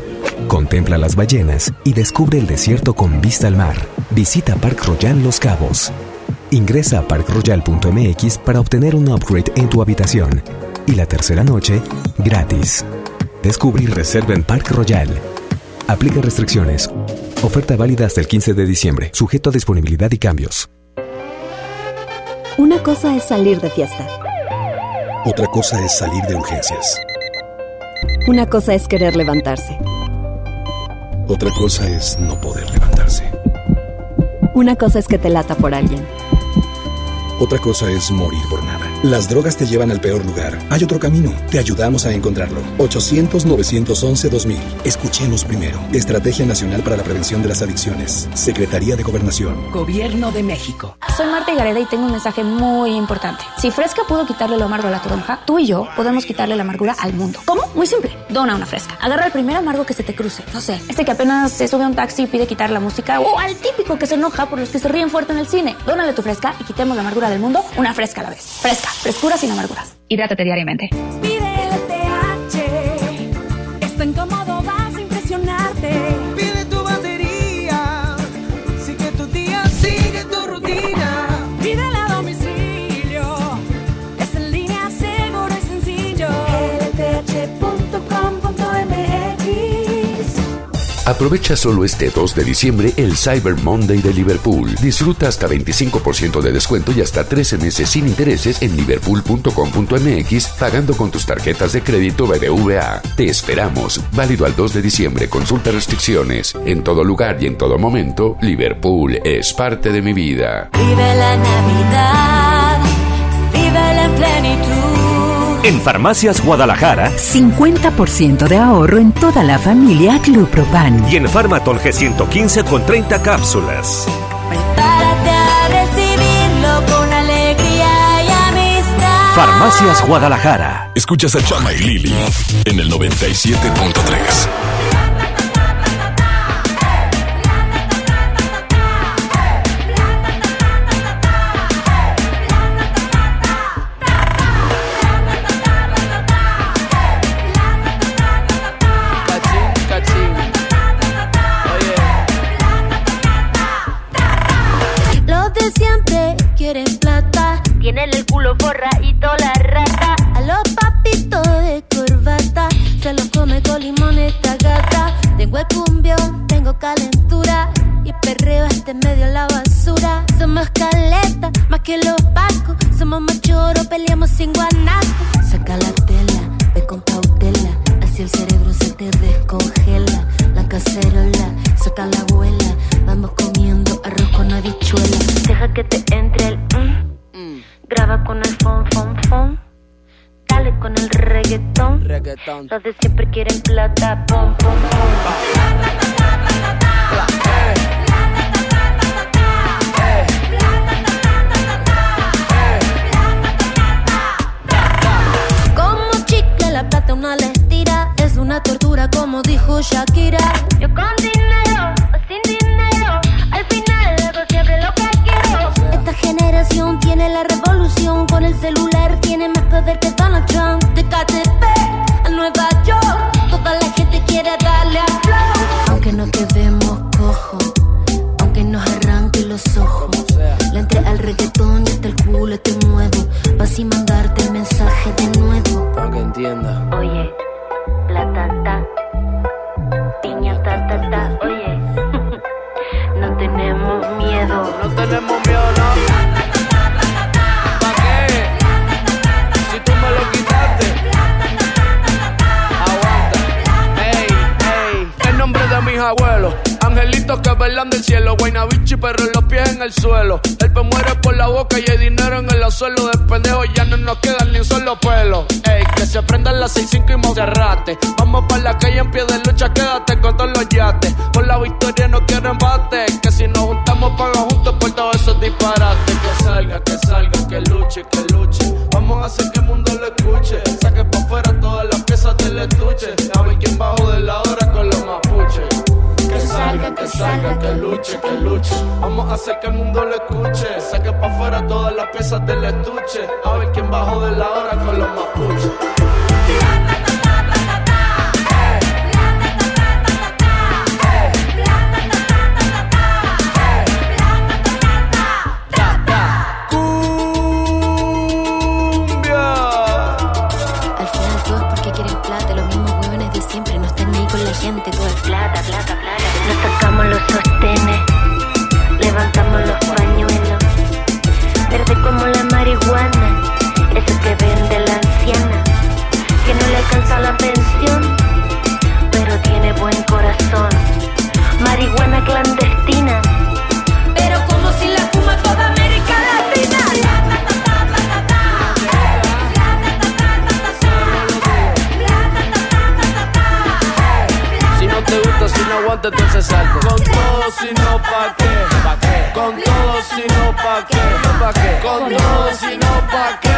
[SPEAKER 34] Contempla las ballenas y descubre el desierto con vista al mar. Visita Park Royal Los Cabos. Ingresa a parkroyal.mx para obtener un upgrade en tu habitación. Y la tercera noche, gratis. Descubre y reserva en Park Royal. Aplica restricciones. Oferta válida hasta el 15 de diciembre, sujeto a disponibilidad y cambios.
[SPEAKER 35] Una cosa es salir de fiesta.
[SPEAKER 36] Otra cosa es salir de urgencias.
[SPEAKER 35] Una cosa es querer levantarse.
[SPEAKER 36] Otra cosa es no poder levantarse.
[SPEAKER 35] Una cosa es que te lata por alguien.
[SPEAKER 36] Otra cosa es morir por. Las drogas te llevan al peor lugar. Hay otro camino. Te ayudamos a encontrarlo. 800-911-2000. Escuchemos primero. Estrategia Nacional para la Prevención de las Adicciones. Secretaría de Gobernación.
[SPEAKER 37] Gobierno de México.
[SPEAKER 38] Soy Marta Gareda y tengo un mensaje muy importante. Si Fresca pudo quitarle lo amargo a la toronja, tú y yo podemos quitarle la amargura al mundo. ¿Cómo? Muy simple. Dona una Fresca. Agarra el primer amargo que se te cruce. No sé, este que apenas se sube a un taxi y pide quitar la música o al típico que se enoja por los que se ríen fuerte en el cine. Dónale tu Fresca y quitemos la amargura del mundo una Fresca a la vez. Fresca. Frescura sin amarguras. Hidrátate diariamente.
[SPEAKER 39] Aprovecha solo este 2 de diciembre el Cyber Monday de Liverpool. Disfruta hasta 25% de descuento y hasta 13 meses sin intereses en liverpool.com.mx pagando con tus tarjetas de crédito BBVA. Te esperamos. Válido al 2 de diciembre. Consulta restricciones. En todo lugar y en todo momento, Liverpool es parte de mi vida.
[SPEAKER 40] Vive la Navidad, vive en plenitud.
[SPEAKER 41] En Farmacias Guadalajara
[SPEAKER 17] 50% de ahorro en toda la familia Clupropan.
[SPEAKER 41] y en Farmatol G115 con 30 cápsulas.
[SPEAKER 40] Prepárate a recibirlo con alegría y amistad.
[SPEAKER 41] Farmacias Guadalajara.
[SPEAKER 9] Escuchas a Chama y Lili en el 97.3.
[SPEAKER 40] más que los
[SPEAKER 1] entienda.
[SPEAKER 40] Oye, la tata, piña ta ta ta, oye, no tenemos miedo.
[SPEAKER 1] No tenemos miedo, no. ¿Pa' qué? Si tú me lo quitaste. Aguanta. Ey, ey. El nombre de mis abuelos. Angelitos que velan del cielo. Guaynabichi, pero los pies en el suelo. Muere por la boca y hay dinero en el suelo. De pendejo ya no nos quedan ni un solo pelo. Ey, que se prendan las 6-5 y Monserrate. Vamos para la calle en pie de lucha, quédate con todos los yates. Por la victoria no quiero embate. Que si nos juntamos, paga juntos por todos esos disparates. Que salga, que salga, que luche, que luche. Vamos a hacer que el mundo salga, que luche, que luche. Vamos a hacer que el mundo lo escuche. Saque pa' afuera todas las piezas del estuche. A ver quién bajo de la hora con los mapuches.
[SPEAKER 24] Salte, entonces salte. Con todo, si no, ¿pa' qué? ¿Pa qué? Con todo, si no, ¿pa' qué? ¿Pa qué? Con todo, si no, ¿pa' qué?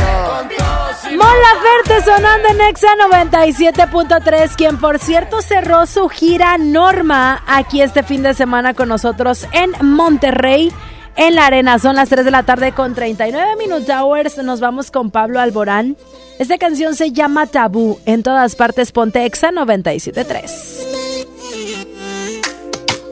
[SPEAKER 24] Con todo, si no,
[SPEAKER 2] Mon Laferte sonando en Exa 97.3, quien por cierto cerró su gira Norma aquí este fin de semana con nosotros en Monterrey. En la arena son las 3 de la tarde con 39 Minute Hours. Nos vamos con Pablo Alborán. Esta canción se llama Tabú. En todas partes ponte Exa 97.3.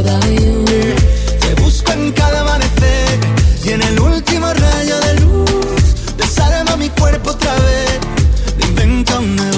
[SPEAKER 26] Te busco en cada amanecer y en el último rayo de luz. Desarma mi cuerpo otra vez. Inventa un nuevo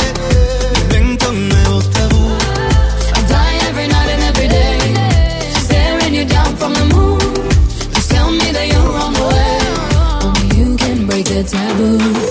[SPEAKER 3] a taboo.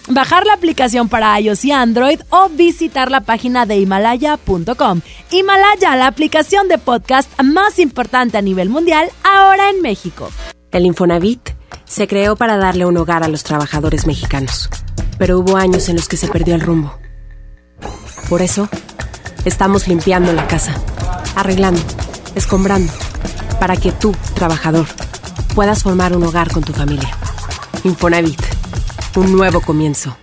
[SPEAKER 2] bajar la aplicación para iOS y Android o visitar la página de himalaya.com. Himalaya, la aplicación de podcast más importante a nivel mundial, ahora en México.
[SPEAKER 42] El Infonavit se creó para darle un hogar a los trabajadores mexicanos, pero hubo años en los que se perdió el rumbo. Por eso, estamos limpiando la casa, arreglando, escombrando, para que tú, trabajador, puedas formar un hogar con tu familia. Infonavit, un nuevo comienzo.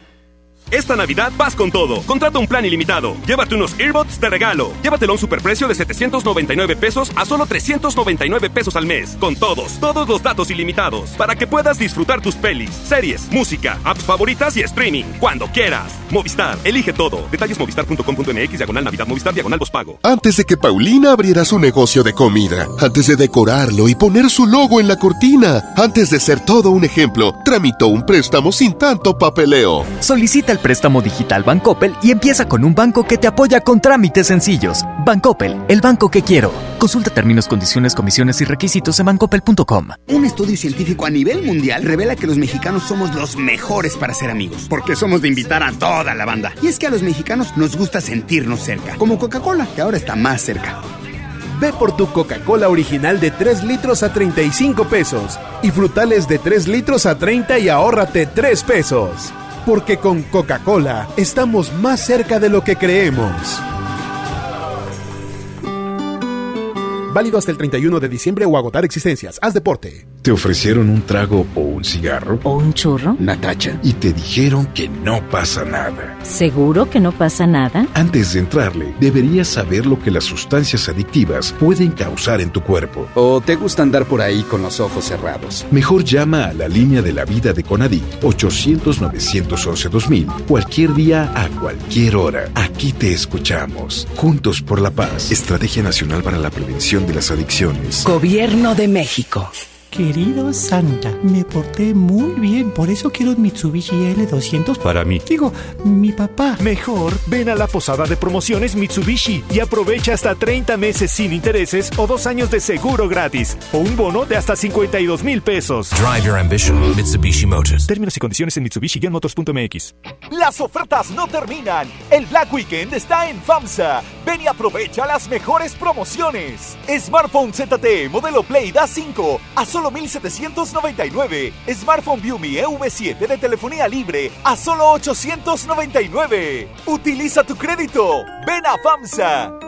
[SPEAKER 41] Esta Navidad vas con todo. Contrata un plan ilimitado. Llévate unos earbuds de regalo. Llévatelo a un superprecio de 799 pesos a solo 399 pesos al mes. Con todos, todos los datos ilimitados. Para que puedas disfrutar tus pelis, series, música, apps favoritas y streaming. Cuando quieras. Movistar, elige todo. Detalles movistar.com.mx, diagonal Navidad, Movistar, diagonal pago.
[SPEAKER 15] Antes de que Paulina abriera su negocio de comida, antes de decorarlo y poner su logo en la cortina, antes de ser todo un ejemplo, tramitó un préstamo sin tanto papeleo.
[SPEAKER 16] Solicita el préstamo digital Bancoppel y empieza con un banco que te apoya con trámites sencillos. Bancoppel, el banco que quiero. Consulta términos, condiciones, comisiones y requisitos en bancoppel.com.
[SPEAKER 43] Un estudio científico a nivel mundial revela que los mexicanos somos los mejores para ser amigos, porque somos de invitar a toda la banda. Y es que a los mexicanos nos gusta sentirnos cerca, como Coca-Cola, que ahora está más cerca.
[SPEAKER 20] Ve por tu Coca-Cola original de 3 litros a 35 pesos y frutales de 3 litros a 30 y ahórrate 3 pesos. Porque con Coca-Cola estamos más cerca de lo que creemos. Válido hasta el 31 de diciembre o agotar existencias. Haz deporte.
[SPEAKER 44] ¿Te ofrecieron un trago o un cigarro?
[SPEAKER 17] ¿O un churro?
[SPEAKER 44] Natacha. Y te dijeron que no pasa nada.
[SPEAKER 17] ¿Seguro que no pasa nada?
[SPEAKER 44] Antes de entrarle, deberías saber lo que las sustancias adictivas pueden causar en tu cuerpo.
[SPEAKER 45] ¿O te gusta andar por ahí con los ojos cerrados?
[SPEAKER 44] Mejor llama a la línea de la vida de Conadic 800-911-2000 cualquier día a cualquier hora. Aquí te escuchamos. Juntos por la paz. Estrategia Nacional para la Prevención de las Adicciones.
[SPEAKER 46] Gobierno de México.
[SPEAKER 47] Querido Santa, me porté muy bien, por eso quiero un Mitsubishi L200 para mí. Digo, mi papá.
[SPEAKER 48] Mejor, ven a la posada de promociones Mitsubishi y aprovecha hasta 30 meses sin intereses o dos años de seguro gratis o un bono de hasta 52 mil pesos.
[SPEAKER 49] Drive your ambition, Mitsubishi Motors.
[SPEAKER 48] Términos y condiciones en Mitsubishi-motors.mx.
[SPEAKER 50] Las ofertas no terminan. El Black Weekend está en FAMSA. Ven y aprovecha las mejores promociones. Smartphone ZTE modelo Play Da 5 a solo 1799. Smartphone Viumi EV7 de telefonía libre a solo 899. Utiliza tu crédito. Ven a FAMSA.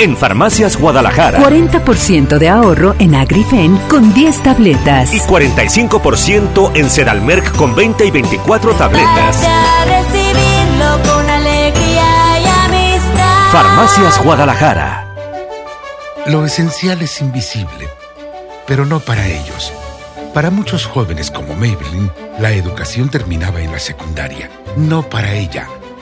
[SPEAKER 41] En Farmacias Guadalajara.
[SPEAKER 17] 40% de ahorro en Agrifen con 10 tabletas.
[SPEAKER 41] Y 45% en Sedalmerc con 20 y 24 tabletas.
[SPEAKER 4] A recibirlo con alegría y amistad.
[SPEAKER 41] Farmacias Guadalajara.
[SPEAKER 21] Lo esencial es invisible, pero no para ellos. Para muchos jóvenes como Maybelline, la educación terminaba en la secundaria. No para ella.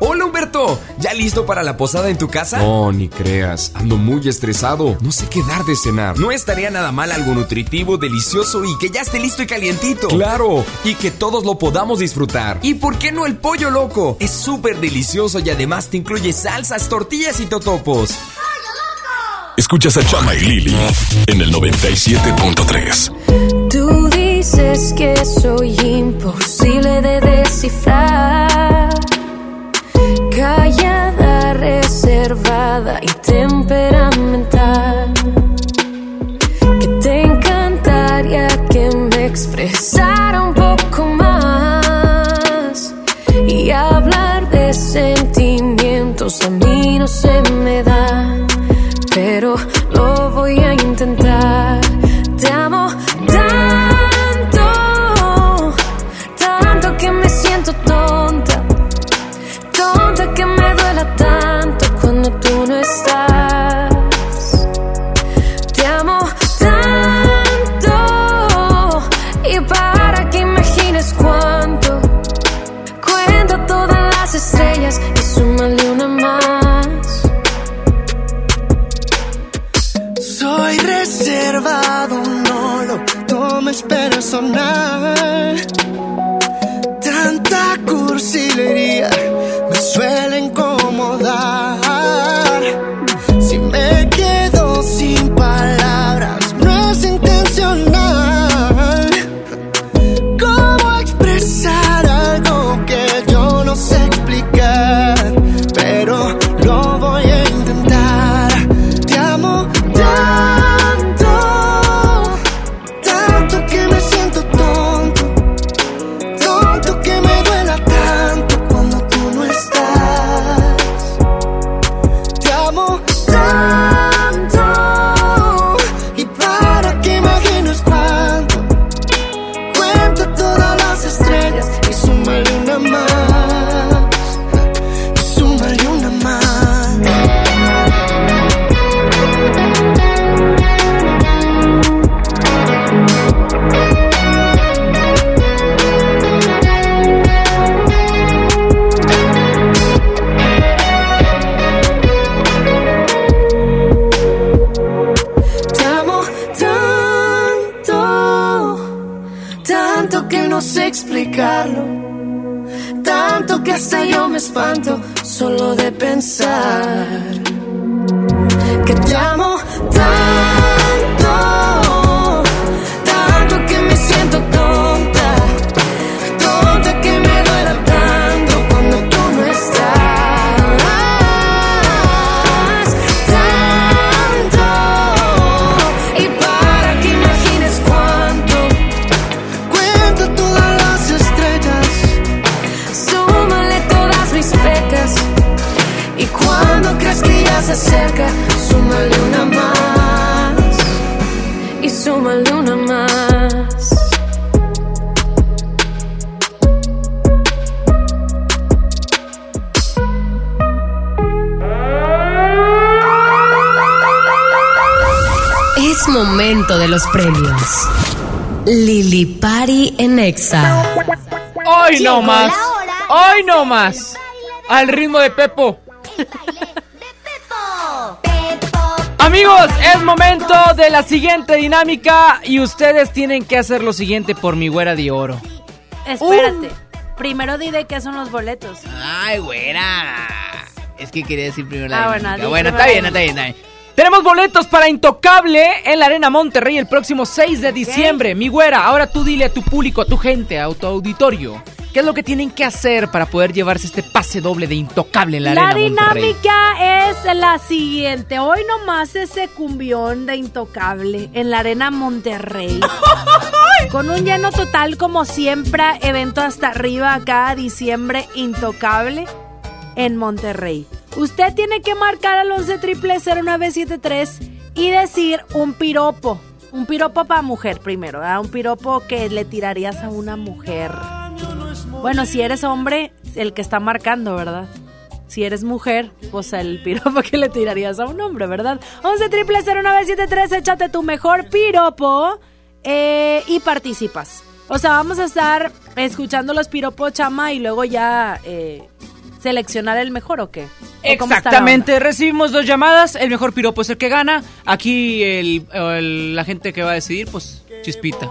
[SPEAKER 22] Hola Humberto, ¿ya listo para la posada en tu casa?
[SPEAKER 51] No, ni creas, ando muy estresado, no sé qué dar de cenar.
[SPEAKER 22] No estaría nada mal algo nutritivo, delicioso y que ya esté listo y calientito.
[SPEAKER 51] Claro, y que todos lo podamos disfrutar.
[SPEAKER 22] ¿Y por qué no el pollo loco? Es súper delicioso y además te incluye salsas, tortillas y totopos.
[SPEAKER 9] Escuchas a Chama y Lili en el 97.3.
[SPEAKER 4] Tú dices que soy imposible de descifrar. Callada, reservada y temperamental. Que te encantaría que me expresara un poco más. Y hablar de sentimientos a mí no se me da. Más.
[SPEAKER 1] Al ritmo de Pepo. Amigos, es momento de la siguiente dinámica y ustedes tienen que hacer lo siguiente por mi güera de oro.
[SPEAKER 2] Espérate. Primero di de qué son los boletos.
[SPEAKER 1] Ay, güera. Es que quería decir primero
[SPEAKER 2] Ah,
[SPEAKER 1] la dinámica.
[SPEAKER 2] di
[SPEAKER 1] Bueno, está bien, está bien, está bien. Tenemos boletos para Intocable en la Arena Monterrey el próximo 6 de diciembre. Mi güera, ahora tú dile a tu público, a tu gente, a tu auditorio, ¿qué es lo que tienen que hacer para poder llevarse este pase doble de Intocable en la,
[SPEAKER 2] La
[SPEAKER 1] Arena Monterrey?
[SPEAKER 2] dinámica es la siguiente. Hoy nomás ese cumbión de Intocable en la Arena Monterrey. Con un lleno total como siempre, evento hasta arriba acá, diciembre Intocable en Monterrey. Usted tiene que marcar al 11 0973 y decir un piropo. Un piropo para mujer primero, ¿verdad? Un piropo que le tirarías a una mujer. Bueno, si eres hombre, el que está marcando, ¿verdad? Si eres mujer, pues el piropo que le tirarías a un hombre, ¿verdad? 11 0973, échate tu mejor piropo eh, y participas. O sea, vamos a estar escuchando los piropos, chama, y luego ya eh, seleccionar el mejor o qué. ¿O cómo está la
[SPEAKER 1] Exactamente, recibimos dos llamadas, el mejor piropo es el que gana. Aquí el- la gente que va a decidir, pues Chispita.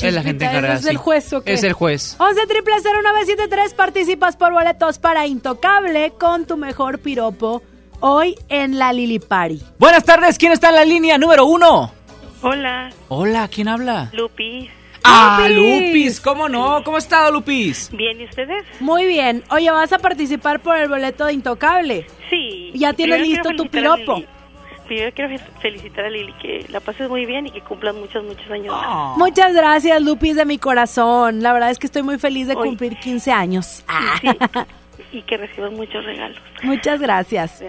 [SPEAKER 1] Es la gente encargada.
[SPEAKER 2] ¿es el juez o qué?
[SPEAKER 1] Es el juez.
[SPEAKER 2] 11 0973 participas por boletos para Intocable con tu mejor piropo hoy en la Lili Party.
[SPEAKER 1] Buenas tardes, ¿quién está en la línea número uno?
[SPEAKER 52] Hola,
[SPEAKER 1] Hola, ¿quién habla?
[SPEAKER 52] Lupis.
[SPEAKER 1] Ah, Lupis, ¿cómo no? ¿Cómo ha estado Lupis?
[SPEAKER 52] Bien, ¿y ustedes?
[SPEAKER 2] Muy bien. Oye, ¿vas a participar por el boleto de Intocable?
[SPEAKER 52] Sí.
[SPEAKER 2] ¿Ya tienes listo tu piropo?
[SPEAKER 52] Primero quiero fe- felicitar a Lili, que la pases muy bien y que cumplas muchos, muchos años
[SPEAKER 1] Ah.
[SPEAKER 52] más.
[SPEAKER 2] Muchas gracias, Lupis, de mi corazón. La verdad es que estoy muy feliz de cumplir 15 años. Ah.
[SPEAKER 52] Sí, y que recibas muchos regalos.
[SPEAKER 2] Muchas gracias.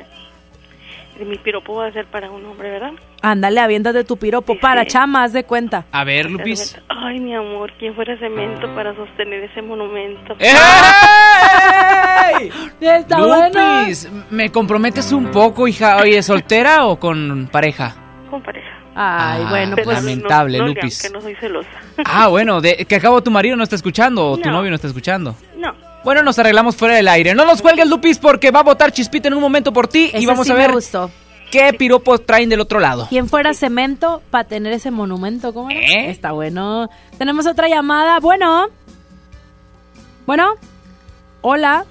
[SPEAKER 52] Mi piropo va a ser para un hombre, ¿verdad?
[SPEAKER 2] Ándale, aviéntate tu piropo para chamas de cuenta.
[SPEAKER 1] A ver, Lupis.
[SPEAKER 52] Ay, mi amor, ¿quién fuera cemento para sostener ese monumento?
[SPEAKER 2] Está bueno.
[SPEAKER 1] Lupis, ¿me comprometes un poco, hija? Oye, ¿soltera o con pareja?
[SPEAKER 52] Con pareja.
[SPEAKER 2] Ay,
[SPEAKER 1] Ah,
[SPEAKER 2] bueno, pues.
[SPEAKER 1] lamentable,
[SPEAKER 52] no, no,
[SPEAKER 1] Lupis.
[SPEAKER 52] Que no soy celosa.
[SPEAKER 1] Ah, bueno, de, que acabo tu marido no está escuchando o tu
[SPEAKER 52] No.
[SPEAKER 1] novio no está escuchando.
[SPEAKER 52] No.
[SPEAKER 1] Bueno, nos arreglamos fuera del aire. No nos cuelgues, Lupis, porque va a votar Chispita en un momento por ti y vamos
[SPEAKER 2] sí
[SPEAKER 1] a
[SPEAKER 2] me
[SPEAKER 1] ver
[SPEAKER 2] gustó.
[SPEAKER 1] qué piropos traen del otro lado.
[SPEAKER 2] ¿Quién fuera cemento para tener ese monumento? ¿Cómo era?
[SPEAKER 1] ¿Eh?
[SPEAKER 2] Está bueno. Tenemos otra llamada. Bueno. Bueno. Hola.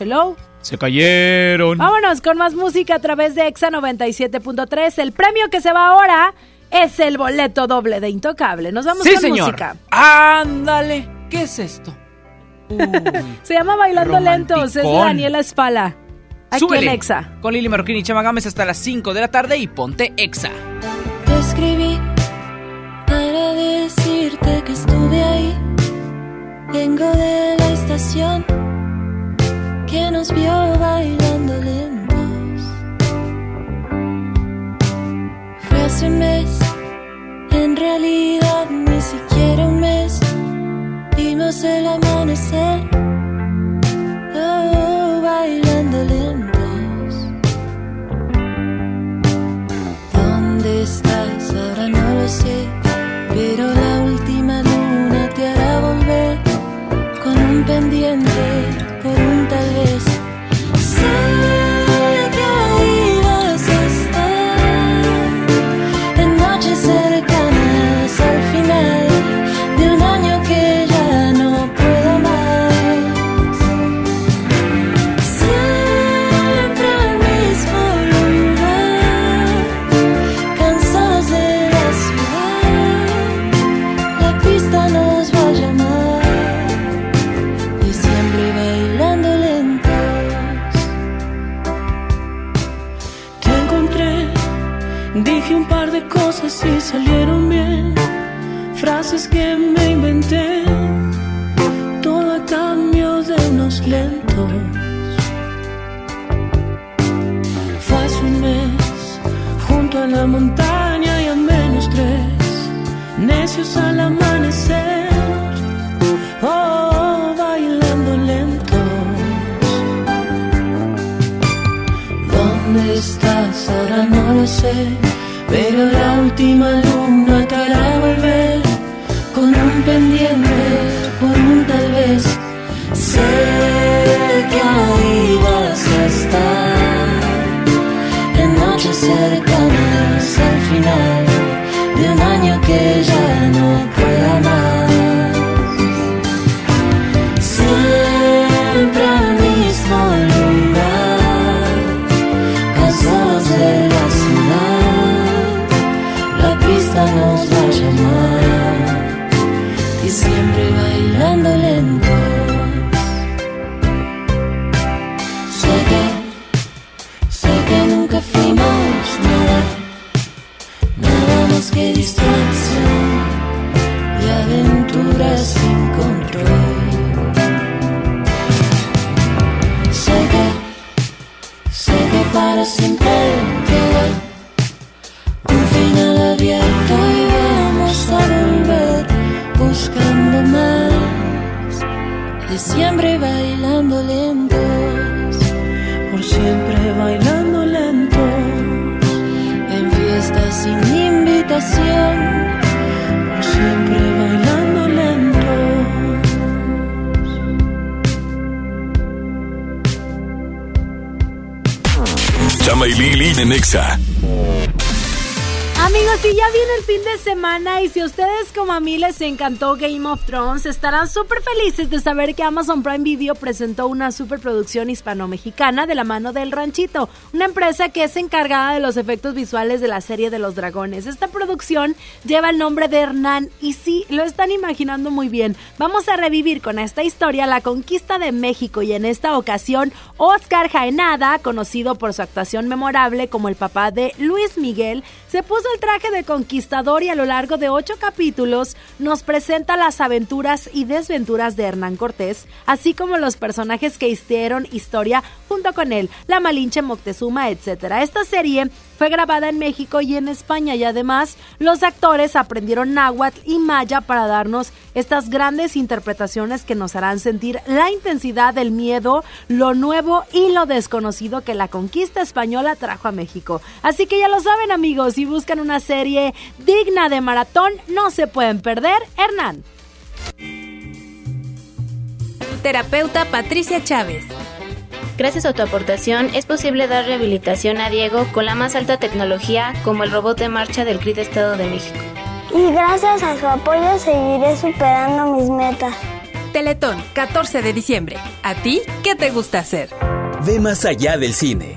[SPEAKER 2] Hello.
[SPEAKER 1] Se cayeron.
[SPEAKER 2] Vámonos con más música a través de Exa 97.3. El premio que se va ahora es el boleto doble de Intocable. Nos vamos
[SPEAKER 1] Sí,
[SPEAKER 2] con
[SPEAKER 1] señor.
[SPEAKER 2] música.
[SPEAKER 1] Ándale. ¿Qué es esto?
[SPEAKER 2] Se llama Bailando Lentos. Es. Daniela Espala. Aquí
[SPEAKER 1] Súbele.
[SPEAKER 2] en Exa.
[SPEAKER 1] Con Lili Marroquín y Chama Gámez hasta las 5 de la tarde y ponte Exa.
[SPEAKER 53] Te escribí para decirte que estuve ahí. Vengo de la estación que nos vio bailando lentos. Fue hace un mes, en realidad ni siquiera un mes. Vimos el amanecer, oh, pero la última luna
[SPEAKER 2] encantó Game of Thrones, estarán súper felices de saber que Amazon Prime Video presentó una superproducción hispano-mexicana de la mano del Ranchito, una empresa que es encargada de los efectos visuales de la serie de los dragones. Esta producción lleva el nombre de Hernán y sí, lo están imaginando muy bien. Vamos a revivir con esta historia la conquista de México y en esta ocasión Oscar Jaenada, conocido por su actuación memorable como el papá de Luis Miguel, se puso el traje de conquistador y a lo largo de ocho capítulos nos presenta las aventuras y desventuras de Hernán Cortés, así como los personajes que hicieron historia junto con él, la Malinche Moctezuma, etc. Esta serie fue grabada en México y en España y además los actores aprendieron náhuatl y maya para darnos estas grandes interpretaciones que nos harán sentir la intensidad del miedo, lo nuevo y lo desconocido que la conquista española trajo a México. Así que ya lo saben amigos, si buscan una serie digna de maratón, no se pueden perder Hernán.
[SPEAKER 54] Terapeuta Patricia Chávez. Gracias a tu aportación es posible dar rehabilitación a Diego con la más alta tecnología como el robot de marcha del CRIT Estado de México.
[SPEAKER 55] Y gracias a su apoyo seguiré superando mis metas.
[SPEAKER 54] Teletón, 14 de diciembre. ¿A ti qué te gusta hacer?
[SPEAKER 56] Ve más allá del cine.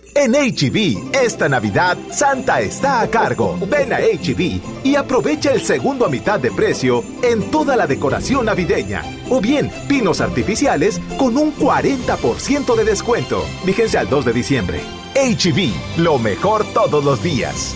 [SPEAKER 57] En HB, esta Navidad, Santa está a cargo. Ven a HB y aprovecha el segundo a mitad de precio en toda la decoración navideña. O bien, pinos artificiales con un 40% de descuento. Vigencia al 2 de diciembre. HB, lo mejor todos los días.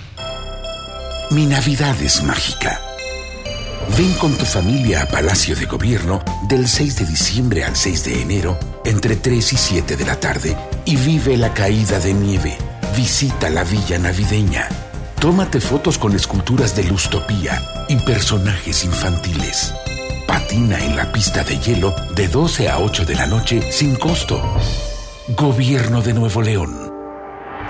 [SPEAKER 21] Mi Navidad es mágica. Ven con tu familia a Palacio de Gobierno del 6 de diciembre al 6 de enero entre 3 y 7 de la tarde y vive la caída de nieve. Visita la villa navideña. Tómate fotos con esculturas de Lustopía y personajes infantiles. Patina en la pista de hielo de 12 a 8 de la noche sin costo. Gobierno de Nuevo León.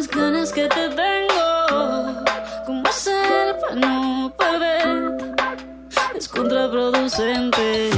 [SPEAKER 3] las ganas que te tengo? ¿Cómo ser para no perder? Es contraproducente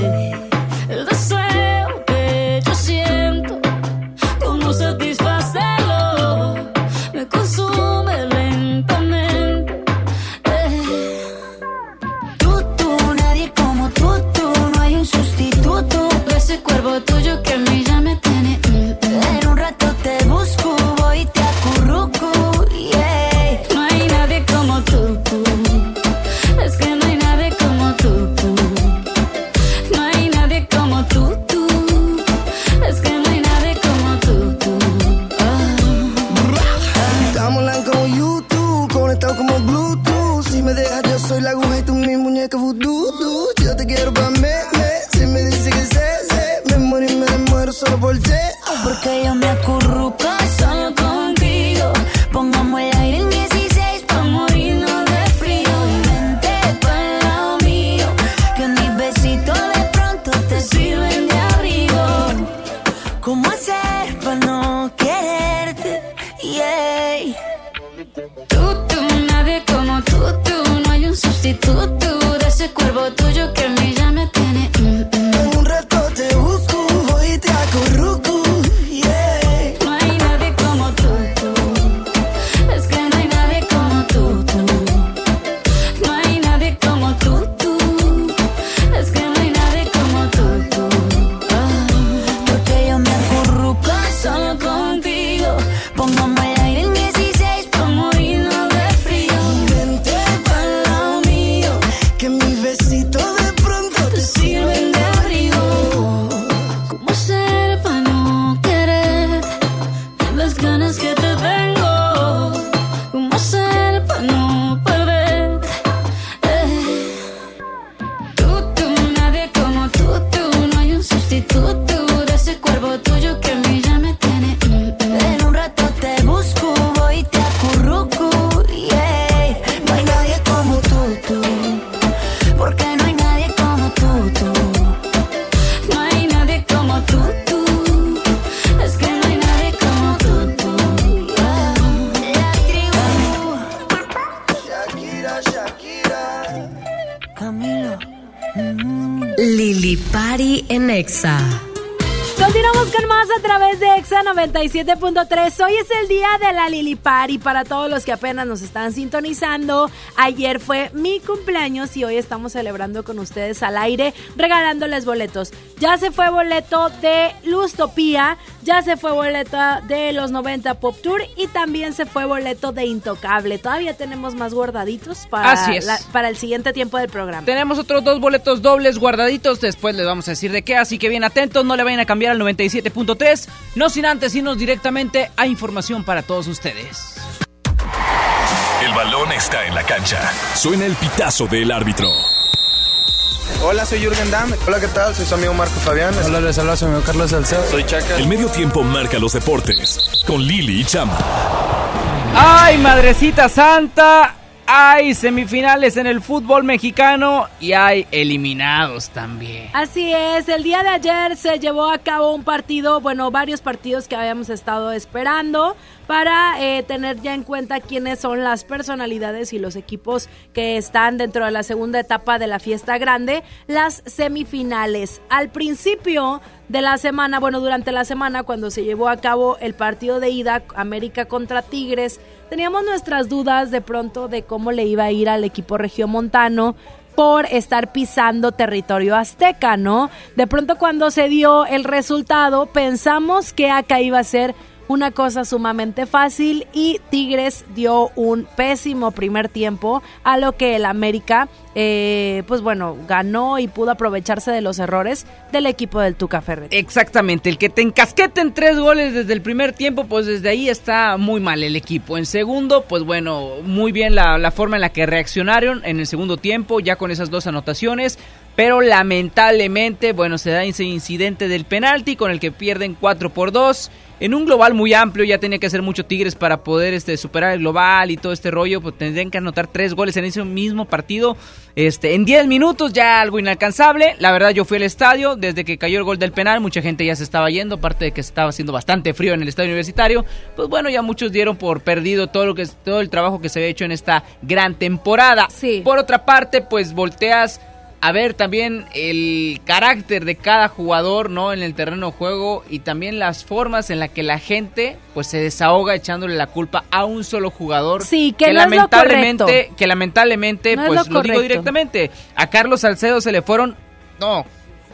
[SPEAKER 2] 97.3. Hoy es el día de la Lili Party para todos los que apenas nos están sintonizando. Ayer fue mi cumpleaños y hoy estamos celebrando con ustedes al aire, regalándoles boletos. Ya se fue boleto de Lustopía, ya se fue boleto de los 90 Pop Tour también se fue boleto de Intocable. Todavía tenemos más guardaditos para,
[SPEAKER 1] Así es.
[SPEAKER 2] la- para el siguiente tiempo del programa.
[SPEAKER 1] Tenemos otros dos boletos dobles guardaditos, después les vamos a decir de qué, así que bien atentos, no le vayan a cambiar al 97.3, no sin antes irnos directamente a información para todos ustedes.
[SPEAKER 9] El balón está en la cancha. Suena el pitazo del árbitro.
[SPEAKER 58] Hola, soy Jürgen Damm. Hola, ¿qué tal? Soy su amigo Marco Fabián. Hola, les habla su amigo Carlos Salcedo. Soy Chaca.
[SPEAKER 9] El medio tiempo marca los deportes con Lili y Chama.
[SPEAKER 1] ¡Ay, madrecita santa! Hay semifinales en el fútbol mexicano y hay eliminados también.
[SPEAKER 2] Así es, el día de ayer se llevó a cabo un partido, bueno, varios partidos que habíamos estado esperando para eh, tener ya en cuenta quiénes son las personalidades y los equipos que están dentro de la segunda etapa de la fiesta grande, las semifinales. Al principio de la semana, bueno, durante la semana cuando se llevó a cabo el partido de ida América contra Tigres, teníamos nuestras dudas de pronto de cómo le iba a ir al equipo regiomontano por estar pisando territorio azteca, ¿no? De pronto cuando se dio el resultado, pensamos que acá iba a ser una cosa sumamente fácil y Tigres dio un pésimo primer tiempo a lo que el América, eh, pues bueno, ganó y pudo aprovecharse de los errores del equipo del Tuca Ferretti.
[SPEAKER 1] Exactamente, el que te encasqueten tres goles desde el primer tiempo, pues desde ahí está muy mal el equipo. En segundo, pues bueno, muy bien la, la forma en la que reaccionaron en el segundo tiempo, ya con esas dos anotaciones. Pero lamentablemente, bueno, se da ese incidente del penalti con el que pierden 4 por 2. En un global muy amplio, ya tenía que hacer mucho Tigres para poder este, superar el global y todo este rollo. Pues tendrían que anotar tres goles en ese mismo partido. Este, en 10 minutos, ya algo inalcanzable. La verdad, yo fui al estadio. Desde que cayó el gol del penal, mucha gente ya se estaba yendo. Aparte de que estaba haciendo bastante frío en el estadio universitario. Pues bueno, ya muchos dieron por perdido todo, lo que, todo el trabajo que se había hecho en esta gran temporada. Por otra parte, pues volteas a ver también el carácter de cada jugador, ¿no? En el terreno de juego y también las formas en las que la gente pues se desahoga echándole la culpa a un solo jugador.
[SPEAKER 2] Sí, que no es lo
[SPEAKER 1] lamentablemente,
[SPEAKER 2] correcto.
[SPEAKER 1] que lamentablemente
[SPEAKER 2] No es
[SPEAKER 1] pues
[SPEAKER 2] lo
[SPEAKER 1] lo, digo directamente, a Carlos Salcedo se le fueron no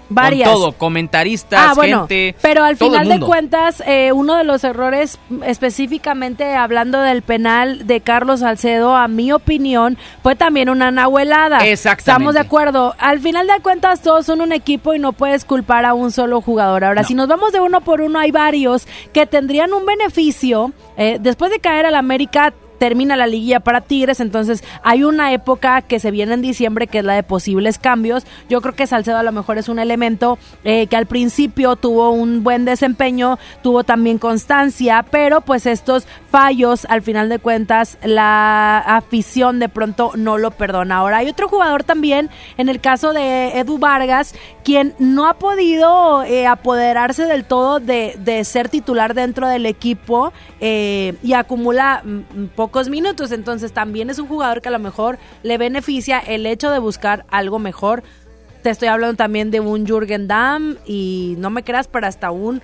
[SPEAKER 2] Varias.
[SPEAKER 1] con todo, comentaristas,
[SPEAKER 2] Ah, bueno,
[SPEAKER 1] gente,
[SPEAKER 2] pero al
[SPEAKER 1] todo
[SPEAKER 2] final de cuentas, eh, uno de los errores, específicamente hablando del penal de Carlos Salcedo, a mi opinión, fue también una nahuelada.
[SPEAKER 1] Exactamente.
[SPEAKER 2] Estamos de acuerdo. Al final de cuentas, todos son un equipo y no puedes culpar a un solo jugador. Ahora, si nos vamos de uno por uno, hay varios que tendrían un beneficio. eh, después de caer al América, termina la liguilla para Tigres, entonces hay una época que se viene en diciembre que es la de posibles cambios. Yo creo que Salcedo a lo mejor es un elemento eh, que al principio tuvo un buen desempeño, tuvo también constancia, pero pues estos fallos al final de cuentas la afición de pronto no lo perdona. Ahora hay otro jugador también, en el caso de Edu Vargas, quien no ha podido eh, apoderarse del todo de, de ser titular dentro del equipo eh, y acumula mm, mm, pocos minutos. Entonces también es un jugador que a lo mejor le beneficia el hecho de buscar algo mejor. Te estoy hablando también de un Jürgen Damm y no me creas, pero hasta un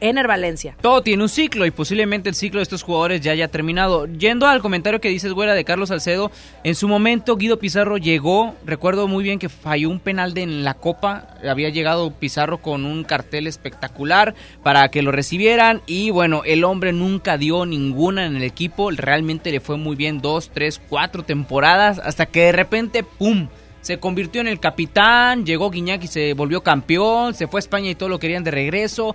[SPEAKER 2] Ener Valencia.
[SPEAKER 1] Todo tiene un ciclo y posiblemente el ciclo de estos jugadores ya haya terminado. Yendo al comentario que dices, güera, de Carlos Salcedo, en su momento Guido Pizarro llegó, recuerdo muy bien que falló un penal de en la Copa, había llegado Pizarro con un cartel espectacular para que lo recibieran y bueno, el hombre nunca dio ninguna en el equipo, realmente le fue muy bien dos, tres, cuatro temporadas, hasta que de repente, ¡pum! Se convirtió en el capitán, llegó Guiñac y se volvió campeón, se fue a España y todo lo querían de regreso.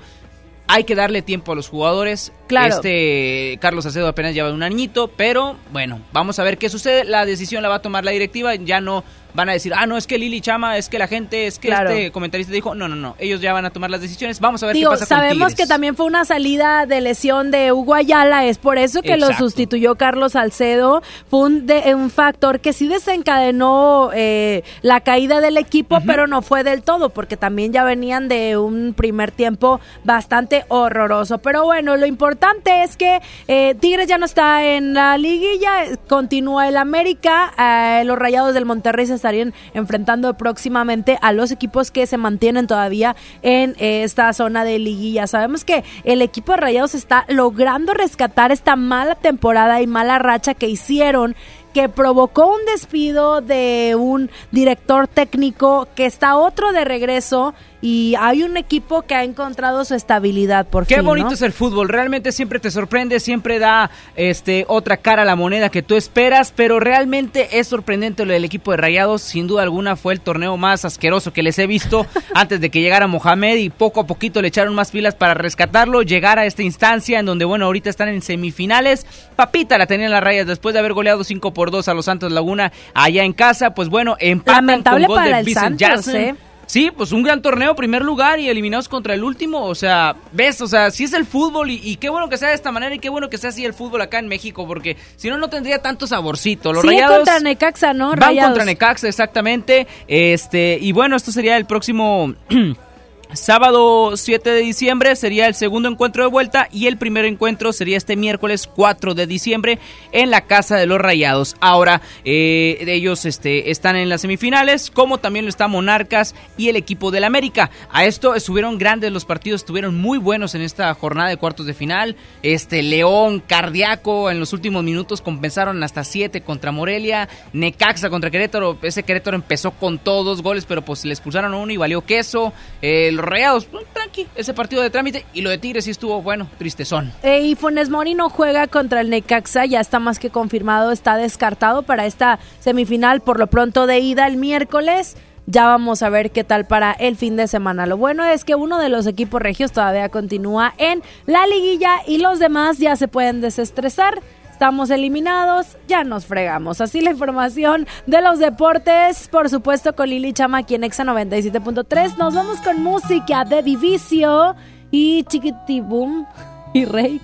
[SPEAKER 1] Hay que darle tiempo a los jugadores.
[SPEAKER 2] Claro.
[SPEAKER 1] Este Carlos Acedo apenas lleva un añito, pero bueno, vamos a ver qué sucede. La decisión la va a tomar la directiva. Ya no van a decir, ah, no, es que Lili Chama, es que la gente, es que
[SPEAKER 2] Claro.
[SPEAKER 1] este comentarista dijo, no, no, no. Ellos ya van a tomar las decisiones. Vamos a ver
[SPEAKER 2] Digo,
[SPEAKER 1] qué pasa
[SPEAKER 2] sabemos que también fue una salida de lesión de Hugo Ayala, es por eso que lo sustituyó Carlos Salcedo. Fue un, de- un factor que sí desencadenó eh, la caída del equipo, pero no fue del todo, porque también ya venían de un primer tiempo bastante horroroso. Pero bueno, lo importante es que eh, Tigres ya no está en la liguilla, continúa el América, eh, los Rayados del Monterrey se estarían enfrentando próximamente a los equipos que se mantienen todavía en eh, esta zona de liguilla. Sabemos que el equipo de Rayados está logrando rescatar esta mala temporada y mala racha que hicieron que provocó un despido de un director técnico que está otro de regreso y hay un equipo que ha encontrado su estabilidad por
[SPEAKER 1] Qué
[SPEAKER 2] fin,
[SPEAKER 1] bonito
[SPEAKER 2] ¿no?
[SPEAKER 1] es el fútbol, realmente siempre te sorprende, siempre da este otra cara a la moneda que tú esperas, pero realmente es sorprendente lo del equipo de Rayados, sin duda alguna fue el torneo más asqueroso que les he visto antes de que llegara Mohamed y poco a poquito le echaron más pilas para rescatarlo, llegar a esta instancia en donde bueno, ahorita están en semifinales, papita la tenían las rayas después de haber goleado 5 por 2 a los Santos Laguna allá en casa, pues bueno, empatan
[SPEAKER 2] Lamentable
[SPEAKER 1] con gol
[SPEAKER 2] para
[SPEAKER 1] de
[SPEAKER 2] el
[SPEAKER 1] Vincent
[SPEAKER 2] Santos. ¿eh?
[SPEAKER 1] Sí, pues un gran torneo, primer lugar y eliminados contra el último. O sea, ves, o sea, sí es el fútbol y, y qué bueno que sea de esta manera y qué bueno que sea así el fútbol acá en México, porque si no, no tendría tanto saborcito. Los
[SPEAKER 2] Sigue
[SPEAKER 1] rayados.
[SPEAKER 2] contra Necaxa, ¿no?
[SPEAKER 1] Van
[SPEAKER 2] Rayados.
[SPEAKER 1] contra Necaxa, exactamente. Este, y bueno, esto sería el próximo. Sábado 7 de diciembre sería el segundo encuentro de vuelta y el primer encuentro sería este miércoles 4 de diciembre en la Casa de los Rayados. Ahora, eh, ellos este, están en las semifinales, como también lo está Monarcas y el equipo del América. A esto estuvieron grandes los partidos, estuvieron muy buenos en esta jornada de cuartos de final. Este León, Cardíaco, en los últimos minutos compensaron hasta 7 contra Morelia. Necaxa contra Querétaro, ese Querétaro empezó con todos dos goles, pero pues le expulsaron a uno y valió queso. Eh, los Rayados, pues, tranqui, ese partido de trámite. Y lo de Tigres sí estuvo, bueno, tristezón.
[SPEAKER 2] Eh, y Funes Mori no juega contra el Necaxa, ya está más que confirmado, está descartado para esta semifinal por lo pronto de ida el miércoles. Ya vamos a ver qué tal para el fin de semana. Lo bueno es que uno de los equipos regios todavía continúa en la liguilla y los demás ya se pueden desestresar. Estamos eliminados, ya nos fregamos. Así la información de los deportes, por supuesto con Lili Chama aquí en Exa 97.3. Nos vamos con música de Divicio y Chiquitibum y Rake.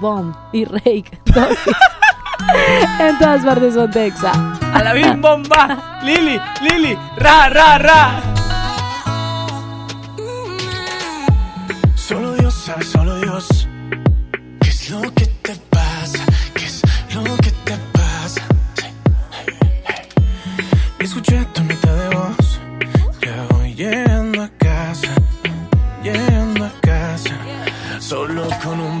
[SPEAKER 2] Bomb y Rake. En todas partes son Exa.
[SPEAKER 1] A la bim bomba, Lili, Lili, ra, ra, ra.
[SPEAKER 23] Escuché tu nota de voz. Ya voy llegando a casa. Llegando a casa.
[SPEAKER 59] Solo con
[SPEAKER 23] un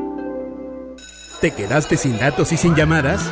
[SPEAKER 20] ¿Te quedaste sin datos y sin llamadas?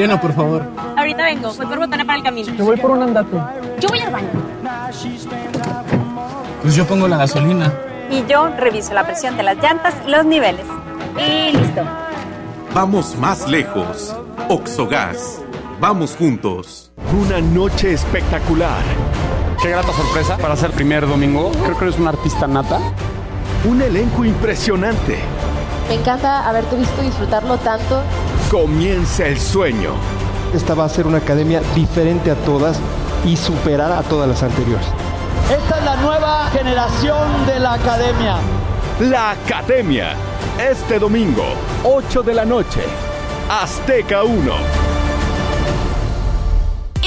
[SPEAKER 60] Lleno, por favor.
[SPEAKER 61] Ahorita vengo, voy por botana para el camino.
[SPEAKER 60] Yo voy por un andate.
[SPEAKER 61] Yo voy al baño.
[SPEAKER 60] Pues yo pongo la gasolina.
[SPEAKER 61] Y yo reviso la presión de las llantas y los niveles. Y listo.
[SPEAKER 62] Vamos más lejos. Oxogas. Vamos juntos.
[SPEAKER 41] Una noche espectacular.
[SPEAKER 63] Qué grata sorpresa para ser primer domingo. Creo que eres un artista nata.
[SPEAKER 41] Un elenco impresionante.
[SPEAKER 64] Me encanta haberte visto disfrutarlo tanto.
[SPEAKER 41] Comienza el sueño.
[SPEAKER 65] Esta va a ser una academia diferente a todas y superar a todas las anteriores.
[SPEAKER 66] Esta es la nueva generación de la academia.
[SPEAKER 41] La academia. Este domingo, 8 de la noche. Azteca 1.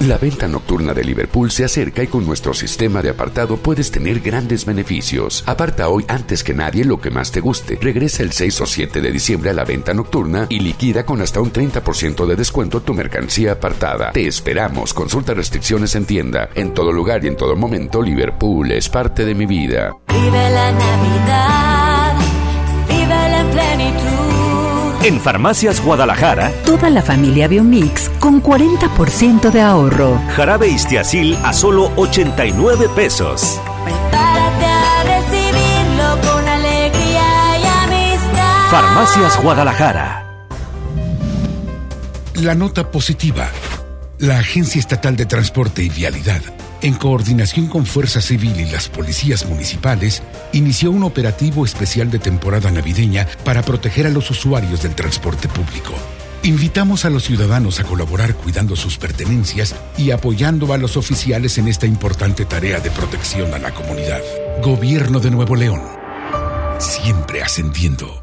[SPEAKER 39] La venta nocturna de Liverpool se acerca y con nuestro sistema de apartado puedes tener grandes beneficios. Aparta hoy antes que nadie lo que más te guste. Regresa el 6 o 7 de diciembre a la venta nocturna y liquida con hasta un 30% de descuento tu mercancía apartada. Te esperamos. Consulta restricciones en tienda. En todo lugar y en todo momento, Liverpool es parte de mi vida.
[SPEAKER 4] Vive la Navidad,
[SPEAKER 56] En Farmacias Guadalajara,
[SPEAKER 67] Toda la familia Biomix con 40% de ahorro.
[SPEAKER 56] jarabe Istiazil a solo 89 pesos.
[SPEAKER 4] Prepárate a recibirlo con alegría y amistad.
[SPEAKER 56] Farmacias Guadalajara.
[SPEAKER 21] La nota positiva. La Agencia Estatal de Transporte y Vialidad, en coordinación con Fuerza Civil y las policías municipales, inició un operativo especial de temporada navideña para proteger a los usuarios del transporte público. Invitamos a los ciudadanos a colaborar cuidando sus pertenencias y apoyando a los oficiales en esta importante tarea de protección a la comunidad. Gobierno de Nuevo León. Siempre ascendiendo.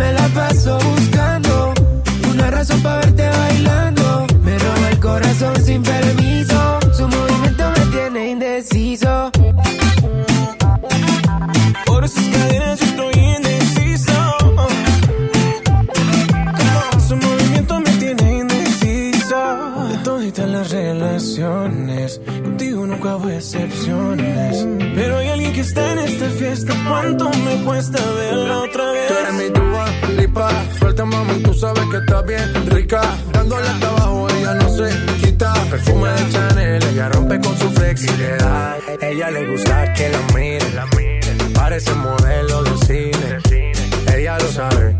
[SPEAKER 23] me la paso buscando una razón
[SPEAKER 64] para verte bailando. Me roba el corazón sin permiso
[SPEAKER 23] está en esta fiesta. ¿Cuánto me cuesta verla otra vez?
[SPEAKER 24] Tú eres mi tuba, lipa. Suelta, mami, tú sabes que está bien rica. Dándole hasta abajo, ella no se quita. Perfume de Chanel, ella rompe con su flexibilidad. Ella le gusta que la miren. Parece modelo de cine. Ella lo sabe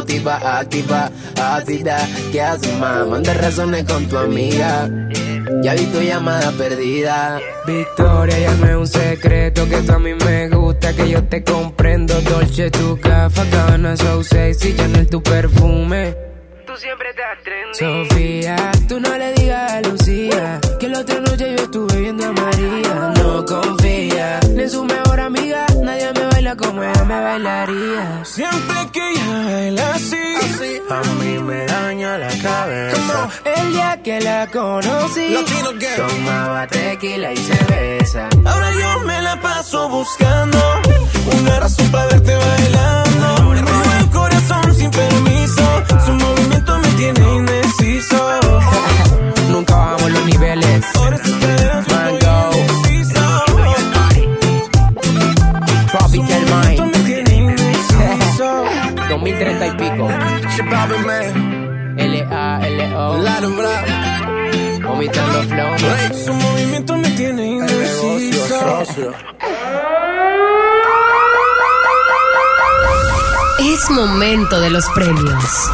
[SPEAKER 64] motiva, activa, ácida. ¿Qué haces, más? Manda razones con tu amiga. Ya vi tu llamada perdida. Victoria, ya no es un secreto que tú a mí me gusta, que yo te comprendo. Dolce, tu café, cabana, so sexy, Chanel, tu perfume. Tú siempre estás trendy. Sofía, tú no le digas a Lucía que la otra noche yo estuve viendo a María. No confía ni en su mejor me bailaría.
[SPEAKER 23] Siempre que ella baila así,
[SPEAKER 24] A mí me daña la cabeza.
[SPEAKER 64] El día que la conocí, tomaba tequila y cerveza.
[SPEAKER 23] ahora yo me la paso buscando una razón para verte bailando. Me roba el corazón sin permiso. Su movimiento me tiene indeciso.
[SPEAKER 64] Nunca bajamos los niveles. 2030 y pico. L-A-L-O. Vomitando flow.
[SPEAKER 23] Su movimiento me tiene indeciso.
[SPEAKER 24] socio.
[SPEAKER 5] Es momento de los premios.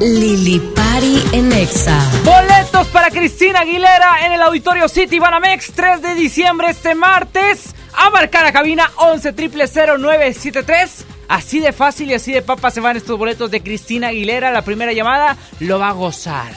[SPEAKER 5] Lili Pari en Exa.
[SPEAKER 1] Boletos para Cristina Aguilera en el Auditorio City Banamex 3 de diciembre este martes. A marcar a cabina 11 0973. Así de fácil y así de papa se van estos boletos de Cristina Aguilera. La primera llamada lo va a gozar.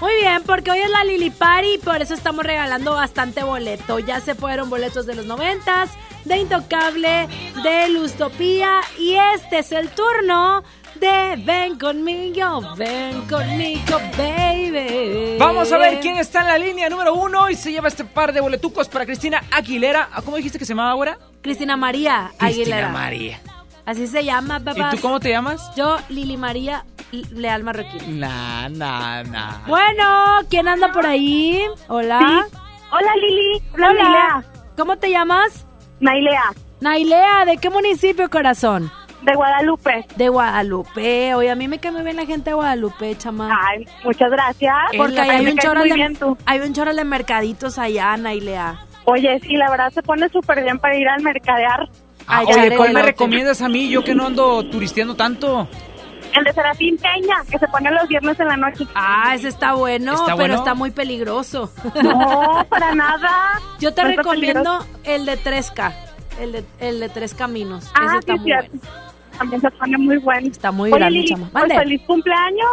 [SPEAKER 2] Muy bien, porque hoy es la Lili Party y por eso estamos regalando bastante boleto. Ya se fueron boletos de los noventas, de Intocable, de Lustopía y este es el turno de Ven conmigo, ven conmigo, baby.
[SPEAKER 1] Vamos a ver quién está en la línea número uno y se lleva este par de boletucos para Cristina Aguilera. ¿Cómo dijiste que se llamaba ahora?
[SPEAKER 2] Cristina María
[SPEAKER 1] Cristina
[SPEAKER 2] Aguilera.
[SPEAKER 1] María.
[SPEAKER 2] Así se llama, papá.
[SPEAKER 1] ¿Y tú cómo te llamas?
[SPEAKER 2] Yo, Lili María Leal Marroquín.
[SPEAKER 1] Nah, nah, nah.
[SPEAKER 2] Bueno, ¿quién anda por ahí? Hola.
[SPEAKER 68] Hola Lili.
[SPEAKER 2] Hola.
[SPEAKER 68] Hola Nailea.
[SPEAKER 2] ¿Cómo te llamas?
[SPEAKER 68] Nailea.
[SPEAKER 2] Nailea, ¿de qué municipio, corazón?
[SPEAKER 68] De Guadalupe.
[SPEAKER 2] De Guadalupe. Oye, a mí me cae muy bien la gente de Guadalupe, chama.
[SPEAKER 68] Ay, muchas gracias.
[SPEAKER 2] Porque hay un,
[SPEAKER 68] muy
[SPEAKER 2] de, hay un chorro de mercaditos allá, Nailea.
[SPEAKER 68] Oye, sí, la verdad se pone súper bien para ir al mercadear.
[SPEAKER 1] Ah,
[SPEAKER 2] Ay,
[SPEAKER 1] oye, ¿cuál me recomiendas a mí? Yo que no ando turisteando tanto.
[SPEAKER 68] El de Serafín Peña, que se pone los viernes en la noche.
[SPEAKER 2] Ah, ese está bueno,
[SPEAKER 1] ¿Está
[SPEAKER 2] pero
[SPEAKER 1] bueno?
[SPEAKER 2] está muy peligroso.
[SPEAKER 68] No, para nada.
[SPEAKER 2] Yo te
[SPEAKER 68] No
[SPEAKER 2] recomiendo el de 3K, el de, el de Tres Caminos.
[SPEAKER 68] Ah,
[SPEAKER 2] ese está
[SPEAKER 68] sí,
[SPEAKER 2] muy
[SPEAKER 68] cierto.
[SPEAKER 2] bueno.
[SPEAKER 68] También se pone muy bueno.
[SPEAKER 2] Está muy
[SPEAKER 68] Oye,
[SPEAKER 2] grande,
[SPEAKER 68] Lili,
[SPEAKER 2] chama.
[SPEAKER 68] pues, feliz cumpleaños.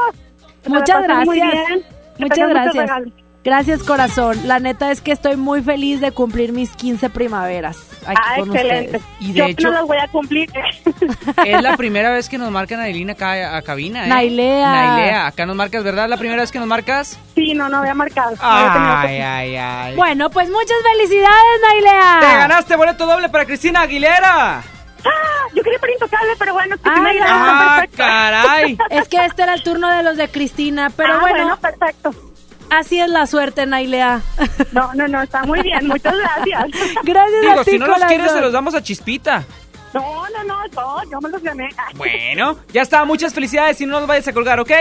[SPEAKER 2] Muchas gracias. Muchas gracias. Gracias, corazón. La neta es que estoy muy feliz de cumplir mis 15 primaveras aquí
[SPEAKER 68] Ah,
[SPEAKER 2] con
[SPEAKER 68] excelente.
[SPEAKER 2] ustedes.
[SPEAKER 1] Y de
[SPEAKER 68] Yo
[SPEAKER 1] hecho-
[SPEAKER 68] no los voy a cumplir.
[SPEAKER 1] Es la primera vez que nos marcan a Adelina acá a cabina, ¿eh?
[SPEAKER 2] Nailea.
[SPEAKER 1] Nailea, acá nos marcas, ¿verdad? ¿La primera vez que nos marcas?
[SPEAKER 68] Sí, no, no. No había tenido
[SPEAKER 1] Ay,
[SPEAKER 68] oportunidad.
[SPEAKER 1] ay, ay.
[SPEAKER 2] Bueno, pues muchas felicidades, Nailea.
[SPEAKER 1] ¡Te ganaste boleto doble para Cristina Aguilera!
[SPEAKER 68] Ah, yo quería para intocable, pero bueno,
[SPEAKER 2] Ah,
[SPEAKER 68] me ayudaron,
[SPEAKER 1] ¡Ah,
[SPEAKER 68] perfecto.
[SPEAKER 1] caray!
[SPEAKER 2] Es que este era el turno de los de Cristina, pero
[SPEAKER 68] Ah,
[SPEAKER 2] bueno,
[SPEAKER 68] perfecto.
[SPEAKER 2] Así es la suerte, Nailea.
[SPEAKER 64] No, no, no, está muy bien, muchas gracias.
[SPEAKER 2] Gracias
[SPEAKER 1] Digo,
[SPEAKER 2] a ti,
[SPEAKER 1] si no los quieres, se los damos a Chispita.
[SPEAKER 64] No, no, no, no, yo me los gané.
[SPEAKER 1] Bueno, ya está. Muchas felicidades y no los vayas a colgar, ¿ok?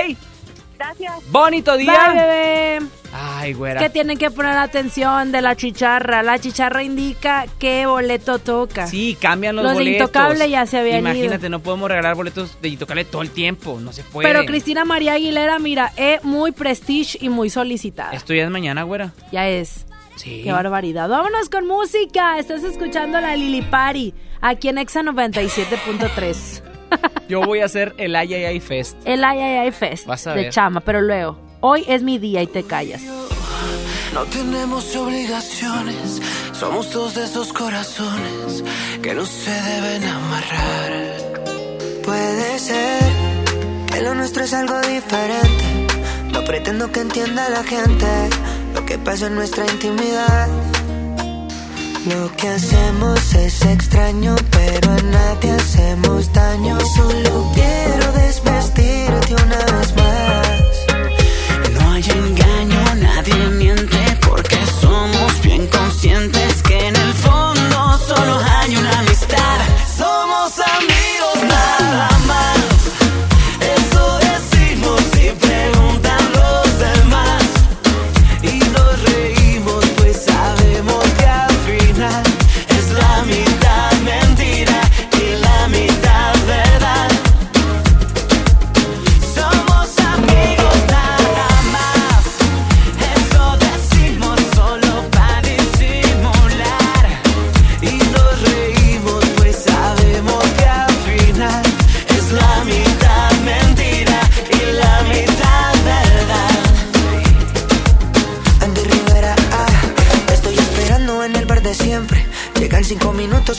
[SPEAKER 64] Gracias.
[SPEAKER 1] Bonito día.
[SPEAKER 2] Bye, bebé.
[SPEAKER 1] Ay, güera.
[SPEAKER 2] Que tienen que poner atención de la chicharra. La chicharra indica qué boleto toca.
[SPEAKER 1] Sí, cambian los,
[SPEAKER 2] Los de
[SPEAKER 1] boletos.
[SPEAKER 2] Intocable ya se habían
[SPEAKER 1] Imagínate,
[SPEAKER 2] ido.
[SPEAKER 1] no podemos regalar boletos de Intocable todo el tiempo. No se puede.
[SPEAKER 2] Pero Cristina María Aguilera, mira, es muy prestige y muy solicitada.
[SPEAKER 1] Esto ya es mañana, güera.
[SPEAKER 2] Ya es.
[SPEAKER 1] Sí.
[SPEAKER 2] Qué barbaridad. Vámonos con música. Estás escuchando la Lili Pari aquí en Exa 97.3.
[SPEAKER 1] Yo voy a hacer el Ay, Ay, Ay Fest.
[SPEAKER 2] El Ay Ay Ay Fest
[SPEAKER 1] Vas a
[SPEAKER 2] de
[SPEAKER 1] ver.
[SPEAKER 2] Chama, pero luego, hoy es mi día y te callas.
[SPEAKER 23] No tenemos obligaciones, somos dos de esos corazones que no se deben amarrar.
[SPEAKER 69] Puede ser que lo nuestro es algo diferente. No pretendo que entienda la gente lo que pasa en nuestra intimidad. Lo que hacemos es extraño, pero a nadie hacemos daño. Solo quiero desvestirte una vez más.
[SPEAKER 23] No hay engaño, nadie miente porque somos bien conscientes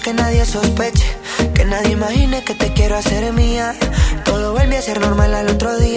[SPEAKER 23] que
[SPEAKER 69] nadie sospeche, que nadie imagine que te quiero hacer mía. Todo vuelve a ser normal al
[SPEAKER 2] otro día.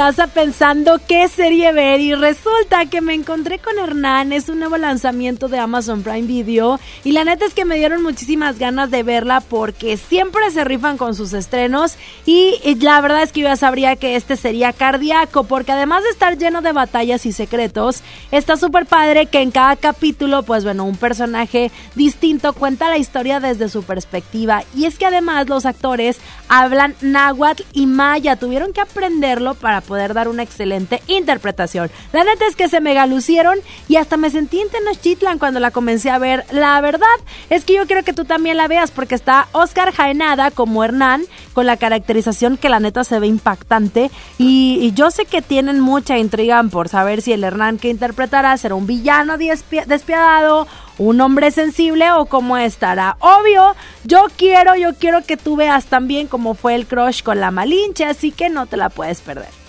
[SPEAKER 2] Casa pensando qué serie ver y resulta que me encontré con Hernán, es un nuevo lanzamiento de Amazon Prime Video y la neta es que me dieron muchísimas ganas de verla porque siempre se rifan con sus estrenos y la verdad es que yo ya sabría que este sería cardíaco porque además de estar lleno de batallas y secretos, está súper padre que en cada capítulo, pues bueno, un personaje distinto cuenta la historia desde su perspectiva y es que además los actores hablan náhuatl y maya. Tuvieron que aprenderlo para poder dar una excelente interpretación. La neta es que se mega lucieron y hasta me sentí en Tenochtitlan cuando la comencé a ver. La verdad es que yo quiero que tú también la veas porque está Oscar Jaenada como Hernán con la caracterización que la neta se ve impactante y, yo sé que tienen mucha intriga por saber si el Hernán que interpretará será un villano despiadado un hombre sensible o cómo estará. Obvio, yo quiero, yo quiero que tú veas también cómo fue el crush con la Malinche, así que no te la puedes perder.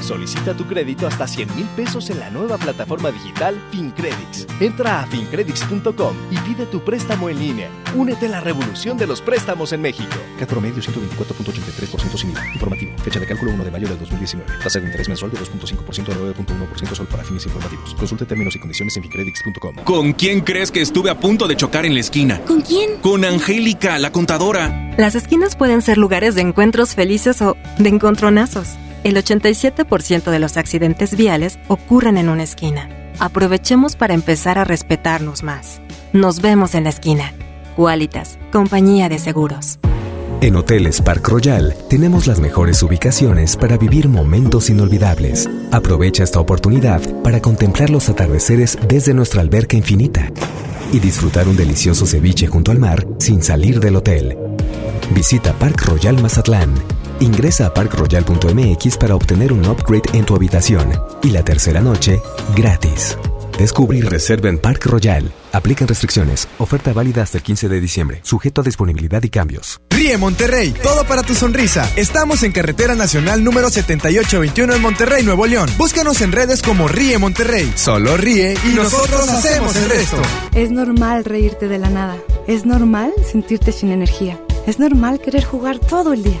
[SPEAKER 11] Solicita tu crédito hasta 100 mil pesos en la nueva plataforma digital FinCredits. Entra a fincredits.com y pide tu préstamo en línea. Únete a la revolución de los préstamos en México.
[SPEAKER 70] Cat promedio 124.83% sin IVA. Informativo. Fecha de cálculo 1 de mayo de 2019. Tasa de interés mensual de 2.5% a 9.1% sol para fines informativos. Consulte términos y condiciones en fincredits.com.
[SPEAKER 71] ¿Con quién crees que estuve a punto de chocar en la esquina?
[SPEAKER 72] ¿Con quién?
[SPEAKER 71] Con Angélica, la contadora.
[SPEAKER 72] Las esquinas pueden ser lugares de encuentros felices o de encontronazos. El 87% de los accidentes viales ocurren en una esquina. Aprovechemos para empezar a respetarnos más. Nos vemos en la esquina. Qualitas, compañía de seguros.
[SPEAKER 34] En Hoteles Park Royal tenemos las mejores ubicaciones para vivir momentos inolvidables. Aprovecha esta oportunidad para contemplar los atardeceres desde nuestra alberca infinita y disfrutar un delicioso ceviche junto al mar sin salir del hotel. Visita Park Royal Mazatlán Ingresa a parkroyal.mx para obtener un upgrade en tu habitación y la tercera noche gratis. Descubre y reserva en Park Royal. Aplican restricciones. Oferta válida hasta el 15 de diciembre. Sujeto a disponibilidad y cambios.
[SPEAKER 65] Ríe Monterrey. Todo para tu sonrisa. Estamos en Carretera Nacional número 7821 en Monterrey, Nuevo León. Búscanos en redes como Ríe Monterrey. Solo ríe y, nosotros hacemos el resto.
[SPEAKER 73] Es normal reírte de la nada. Es normal sentirte sin energía. Es normal querer jugar todo el día.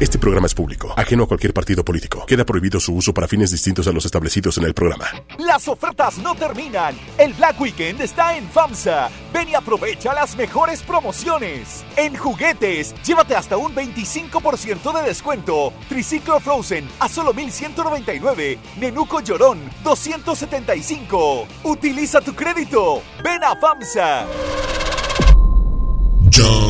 [SPEAKER 15] Este programa es público, ajeno a cualquier partido político. Queda prohibido su uso para fines distintos a los establecidos en el programa.
[SPEAKER 41] Las ofertas no terminan. El Black Weekend está en FAMSA. Ven y aprovecha las mejores promociones. En juguetes, llévate hasta un 25% de descuento. Triciclo Frozen a solo 1199. Nenuco Llorón 275. Utiliza tu crédito. Ven a FAMSA.
[SPEAKER 74] John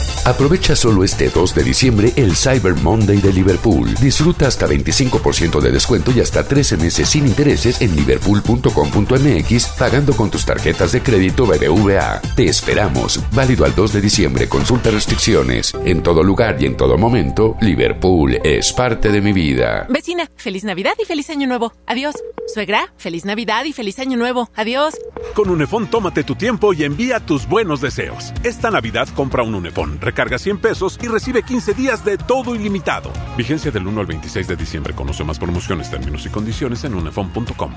[SPEAKER 39] Aprovecha solo este 2 de diciembre el Cyber Monday de Liverpool. Disfruta hasta 25% de descuento y hasta 13 meses sin intereses en liverpool.com.mx pagando con tus tarjetas de crédito BBVA. Te esperamos. Válido al 2 de diciembre. Consulta restricciones. En todo lugar y en todo momento, Liverpool es parte de mi vida.
[SPEAKER 75] Vecina, feliz Navidad y feliz Año Nuevo. Adiós. Suegra, feliz Navidad y feliz Año Nuevo. Adiós.
[SPEAKER 20] Con Unefón tómate tu tiempo y envía tus buenos deseos. Esta Navidad compra un Unefón Recarga 100 pesos y recibe 15 días de todo ilimitado. Vigencia del 1 al 26 de diciembre. Conoce más promociones, términos y condiciones en unefon.com.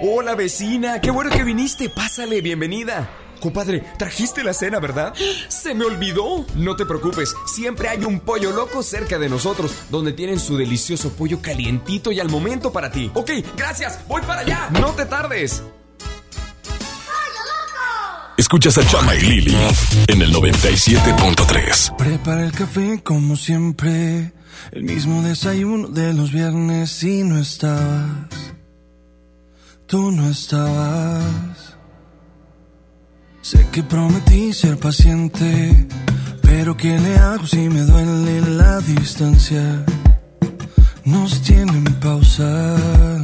[SPEAKER 22] Hola vecina, qué bueno que viniste. Pásale, bienvenida. Compadre, trajiste la cena, ¿verdad? Se me olvidó. No te preocupes, siempre hay un pollo loco cerca de nosotros, donde tienen su delicioso pollo calientito y al momento para ti. Ok, gracias, voy para allá. No te tardes.
[SPEAKER 9] Escuchas a Chama y Lili en el 97.3.
[SPEAKER 76] Prepara el café como siempre, el mismo desayuno de los viernes y no estabas. Tú no estabas. Sé que prometí ser paciente, pero ¿qué le hago si me duele la distancia? Nos tienen pausa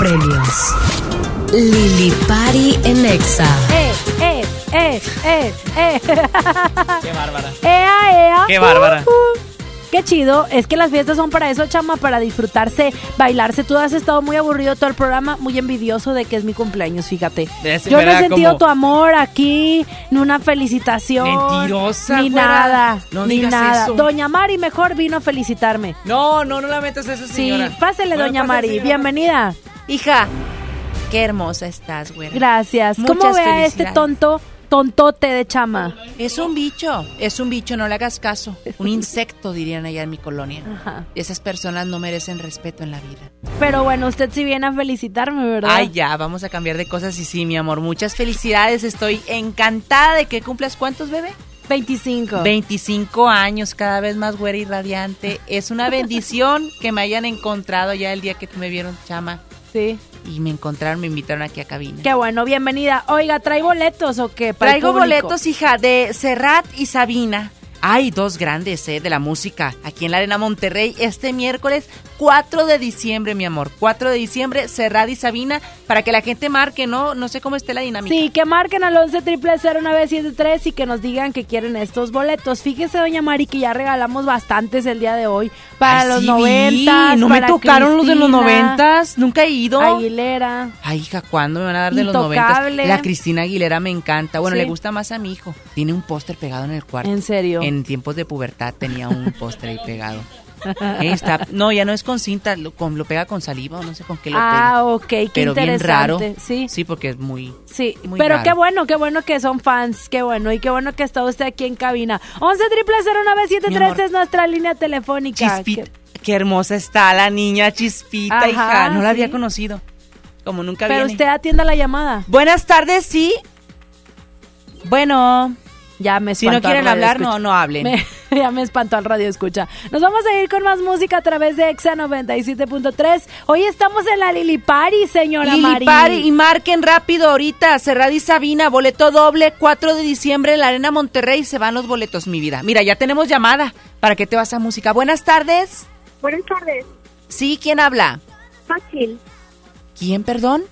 [SPEAKER 5] Premios. Lili Pari en Exa.
[SPEAKER 2] ¡Eh, eh, eh, eh, eh!
[SPEAKER 77] Qué bárbara.
[SPEAKER 2] ¡Ea, ea!
[SPEAKER 77] Qué bárbara.
[SPEAKER 2] Uh, uh. Qué chido, es que las fiestas son para eso, chama, para disfrutarse, bailarse. Tú has estado muy aburrido todo el programa, muy envidioso de que es mi cumpleaños, fíjate.
[SPEAKER 77] Es
[SPEAKER 2] Yo no he sentido
[SPEAKER 77] como-
[SPEAKER 2] tu amor aquí, ni una felicitación.
[SPEAKER 77] Mentirosa,
[SPEAKER 2] Ni nada,
[SPEAKER 77] No
[SPEAKER 2] ni
[SPEAKER 77] digas
[SPEAKER 2] nada.
[SPEAKER 77] eso.
[SPEAKER 2] Doña Mari mejor vino a felicitarme.
[SPEAKER 77] No, no, no la metas eso, señora.
[SPEAKER 2] Sí, pásele,
[SPEAKER 77] Bueno,
[SPEAKER 2] doña
[SPEAKER 77] pásale,
[SPEAKER 2] Mari,
[SPEAKER 77] señora.
[SPEAKER 2] bienvenida.
[SPEAKER 1] Hija, qué hermosa estás, güey.
[SPEAKER 2] Gracias. ¿Cómo ve a este tonto, tontote de chama?
[SPEAKER 1] Es un bicho, es un bicho, no le hagas caso. Un insecto, dirían allá en mi colonia. Esas personas no merecen respeto en la vida.
[SPEAKER 2] Pero bueno, usted sí viene a felicitarme, ¿verdad?
[SPEAKER 1] Ay, ya, vamos a cambiar de cosas y sí, mi amor. Muchas felicidades, estoy encantada de que cumplas. ¿Cuántos, bebé?
[SPEAKER 2] 25.
[SPEAKER 1] 25 años, cada vez más güera y radiante. Es una bendición que me hayan encontrado ya el día que me vieron, chama.
[SPEAKER 2] Sí.
[SPEAKER 1] Y me encontraron, me invitaron aquí a cabina.
[SPEAKER 2] Qué bueno, bienvenida. Oiga, ¿trae boletos o qué? para
[SPEAKER 1] Traigo boletos, hija, de Serrat y Sabina. Hay dos grandes, ¿eh? De la música. Aquí en la Arena Monterrey, este miércoles 4 de diciembre, mi amor. 4 de diciembre, Serrat y Sabina, para que la gente marque, ¿no? No sé cómo esté la dinámica.
[SPEAKER 2] Sí, que marquen al 11 triple 0973 y que nos digan que quieren estos boletos. Fíjese, doña Mari, que ya regalamos bastantes el día de hoy. Para
[SPEAKER 1] Ay,
[SPEAKER 2] los
[SPEAKER 1] sí,
[SPEAKER 2] 90.
[SPEAKER 1] No me tocaron los de los noventas. Nunca he ido.
[SPEAKER 2] Aguilera.
[SPEAKER 1] Ay, hija, ¿cuándo me van a dar de los noventas?
[SPEAKER 2] Intocable.
[SPEAKER 1] La Cristina Aguilera me encanta. Bueno,
[SPEAKER 2] Sí.
[SPEAKER 1] le gusta más a mi hijo. Tiene un póster pegado en el cuarto.
[SPEAKER 2] ¿En serio?
[SPEAKER 1] En tiempos de pubertad tenía un póster ahí pegado. Está- no, ya no es con cinta, lo, con- lo pega con saliva o no sé con qué lo
[SPEAKER 2] Ah,
[SPEAKER 1] pega.
[SPEAKER 2] ok, qué
[SPEAKER 1] Pero bien raro.
[SPEAKER 2] Sí.
[SPEAKER 1] Sí, porque es muy...
[SPEAKER 2] Sí,
[SPEAKER 1] muy
[SPEAKER 2] pero
[SPEAKER 1] raro.
[SPEAKER 2] qué bueno, qué bueno que son fans, qué bueno, y qué bueno que está usted aquí en cabina. 11 triple 0973
[SPEAKER 1] Mi
[SPEAKER 2] es nuestra línea telefónica.
[SPEAKER 1] Chispita. Qué hermosa está la niña Chispita,
[SPEAKER 2] Ajá,
[SPEAKER 1] hija. No la había conocido. Como nunca
[SPEAKER 2] Pero
[SPEAKER 1] viene.
[SPEAKER 2] usted atienda la llamada.
[SPEAKER 1] Buenas tardes, sí. Bueno.
[SPEAKER 2] Ya me
[SPEAKER 1] Si no
[SPEAKER 2] espantó
[SPEAKER 1] quieren hablar,
[SPEAKER 2] escucha.
[SPEAKER 1] no, no hablen.
[SPEAKER 2] Me- ya me espantó al radio escucha. Nos vamos a ir con más música a través de Exa 97.3. Hoy estamos en la Lili Pari, señora
[SPEAKER 1] Lili
[SPEAKER 2] Mari.
[SPEAKER 1] Pari, y marquen rápido ahorita, Cerrada y Sabina, boleto doble, 4 de diciembre en la Arena Monterrey, se van los boletos, mi vida. Mira, ya tenemos llamada, ¿para qué te vas a música? Buenas tardes.
[SPEAKER 64] Buenas tardes.
[SPEAKER 1] Sí, ¿quién habla?
[SPEAKER 64] Xochil.
[SPEAKER 1] ¿Quién, perdón?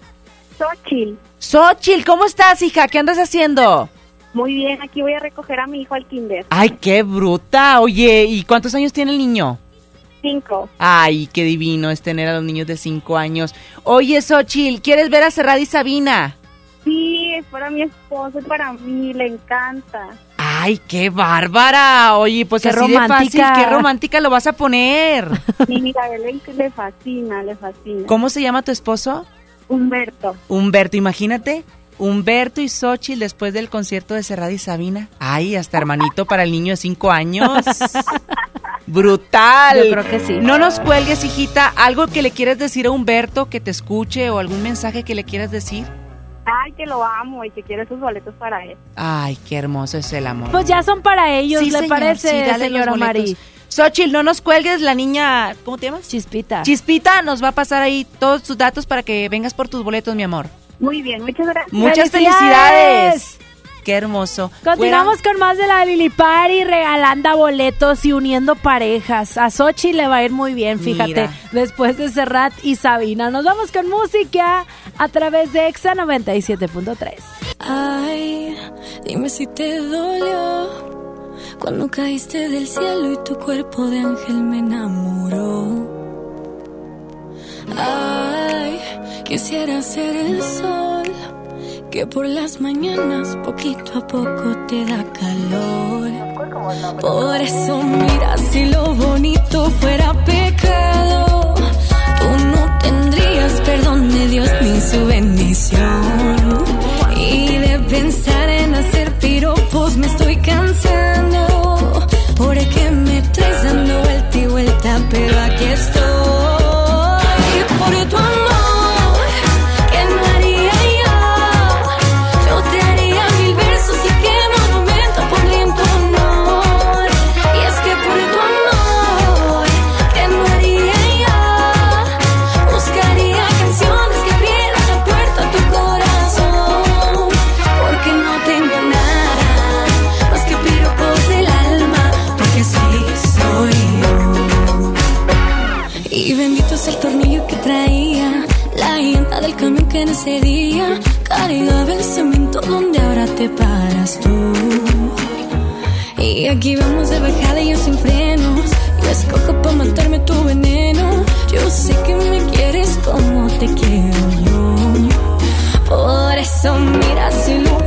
[SPEAKER 64] Xochil.
[SPEAKER 1] Xochil, ¿cómo estás, hija? ¿Qué andas haciendo?
[SPEAKER 64] Muy bien, aquí voy a recoger a mi hijo al kinder.
[SPEAKER 1] Ay, qué bruta. Oye, ¿y cuántos años tiene el niño?
[SPEAKER 64] Cinco.
[SPEAKER 1] Ay, qué divino es tener a los niños de cinco años. Oye, Xochil, ¿quieres ver a Serrat y Sabina?
[SPEAKER 64] Sí, es para mi esposo y para mí, le encanta.
[SPEAKER 1] Ay, qué bárbara. Oye, pues
[SPEAKER 2] Qué
[SPEAKER 1] así de fácil,
[SPEAKER 2] romántica.
[SPEAKER 1] qué romántica lo vas a poner.
[SPEAKER 64] Sí, mira, a él le fascina, le fascina.
[SPEAKER 1] ¿Cómo se llama tu esposo?
[SPEAKER 64] Humberto.
[SPEAKER 1] Humberto, imagínate. Humberto y Xochitl después del concierto de Serrat y Sabina. Ay, hasta hermanito para el niño de cinco años. Brutal.
[SPEAKER 2] Yo creo que sí.
[SPEAKER 1] No nos cuelgues, hijita. ¿Algo que le quieras decir a Humberto que te escuche o algún mensaje que le quieras decir?
[SPEAKER 64] Ay, que lo amo y que quiere sus boletos para él.
[SPEAKER 1] Ay, qué hermoso es el amor.
[SPEAKER 2] Pues ya son para ellos,
[SPEAKER 1] Sí,
[SPEAKER 2] ¿le
[SPEAKER 1] señor,
[SPEAKER 2] parece,
[SPEAKER 1] sí, dale
[SPEAKER 2] señora. Mari?
[SPEAKER 1] Xochitl, no nos cuelgues, la niña, ¿cómo te llamas?
[SPEAKER 2] Chispita.
[SPEAKER 1] Chispita nos va a pasar ahí todos tus datos para que vengas por tus boletos, mi amor.
[SPEAKER 64] Muy bien, muchas gracias.
[SPEAKER 1] Muchas
[SPEAKER 2] ¡Felicidades!
[SPEAKER 1] felicidades. Qué hermoso.
[SPEAKER 2] Continuamos con más de la Lili Party, regalando boletos y uniendo parejas. A Sochi le va a ir muy bien, fíjate,
[SPEAKER 1] Mira.
[SPEAKER 2] después de Serrat y Sabina. Nos vamos con música a través de Exa 97.3.
[SPEAKER 3] Ay, dime si te dolió cuando caíste del cielo y tu cuerpo de ángel me enamoró. Ay, quisiera ser el sol que por las mañanas poquito a poco te da calor. Por eso mira si lo bonito fuera pecado, tú no tendrías perdón de Dios ni su bendición. Y de pensar en hacer piropos me estoy cansando, porque te paras tú. Y aquí vamos de bajada y yo sin frenos. Yo escojo para matarme tu veneno. Yo sé que me quieres como te quiero yo. Por eso mira si lo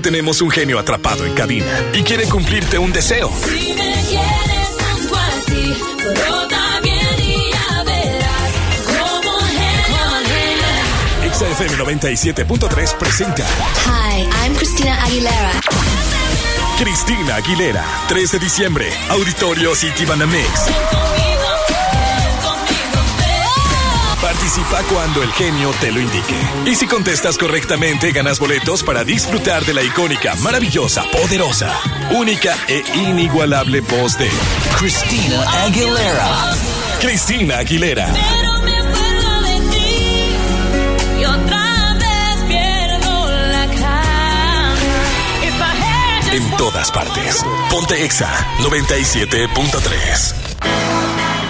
[SPEAKER 9] tenemos un genio atrapado en cabina y quiere cumplirte un deseo.
[SPEAKER 3] Si me quieres junto a ti, todo también y ya verás como genio.
[SPEAKER 9] Exa FM 97.3 presenta
[SPEAKER 3] Hi, I'm Christina Aguilera.
[SPEAKER 9] Cristina Aguilera, 3 de diciembre, Auditorio City Banamex. Participa cuando el genio te lo indique. Y si contestas correctamente, ganas boletos para disfrutar de la icónica, maravillosa, poderosa, única e inigualable voz de Christina Aguilera. Christina Aguilera. En todas partes. Ponte Exa 97.3.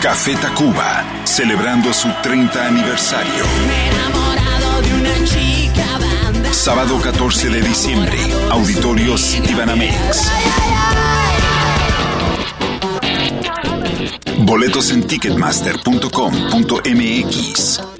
[SPEAKER 74] Café Tacuba, celebrando su 30 aniversario.
[SPEAKER 78] enamorado de una chica banda.
[SPEAKER 74] Sábado 14 de diciembre, Auditorio Citibanamex. Boletos en ticketmaster.com.mx.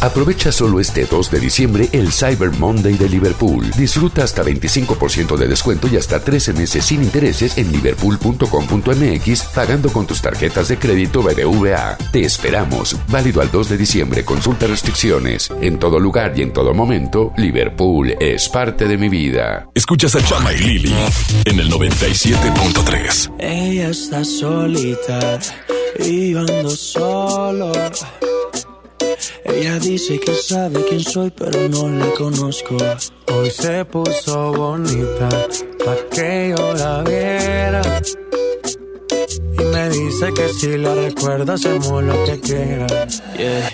[SPEAKER 39] Aprovecha solo este 2 de diciembre el Cyber Monday de Liverpool. Disfruta hasta 25% de descuento y hasta 13 meses sin intereses en liverpool.com.mx pagando con tus tarjetas de crédito BBVA. Te esperamos. Válido al 2 de diciembre. Consulta restricciones. En todo lugar y en todo momento, Liverpool es parte de mi vida.
[SPEAKER 9] Escuchas a Chama y Lili en el 97.3.
[SPEAKER 79] Ella está solita y yo ando solo. Ella dice que sabe quién soy, pero no la conozco. Hoy se puso bonita pa' que yo la viera. Y me dice que si la recuerda, hacemos lo que quiera. Yeah.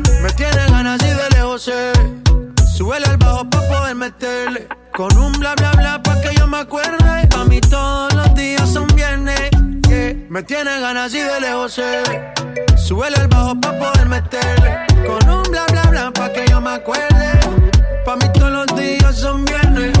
[SPEAKER 79] Me tiene ganas y de lejos sé. Súbele al bajo pa' poder meterle. Con un bla bla bla pa' que yo me acuerde. Pa' mí todos los días son viernes. yeah. Me tiene ganas y de lejos sé. Súbele al bajo pa' poder meterle. Con un bla bla bla pa' que yo me acuerde. Pa' mí todos los días son viernes.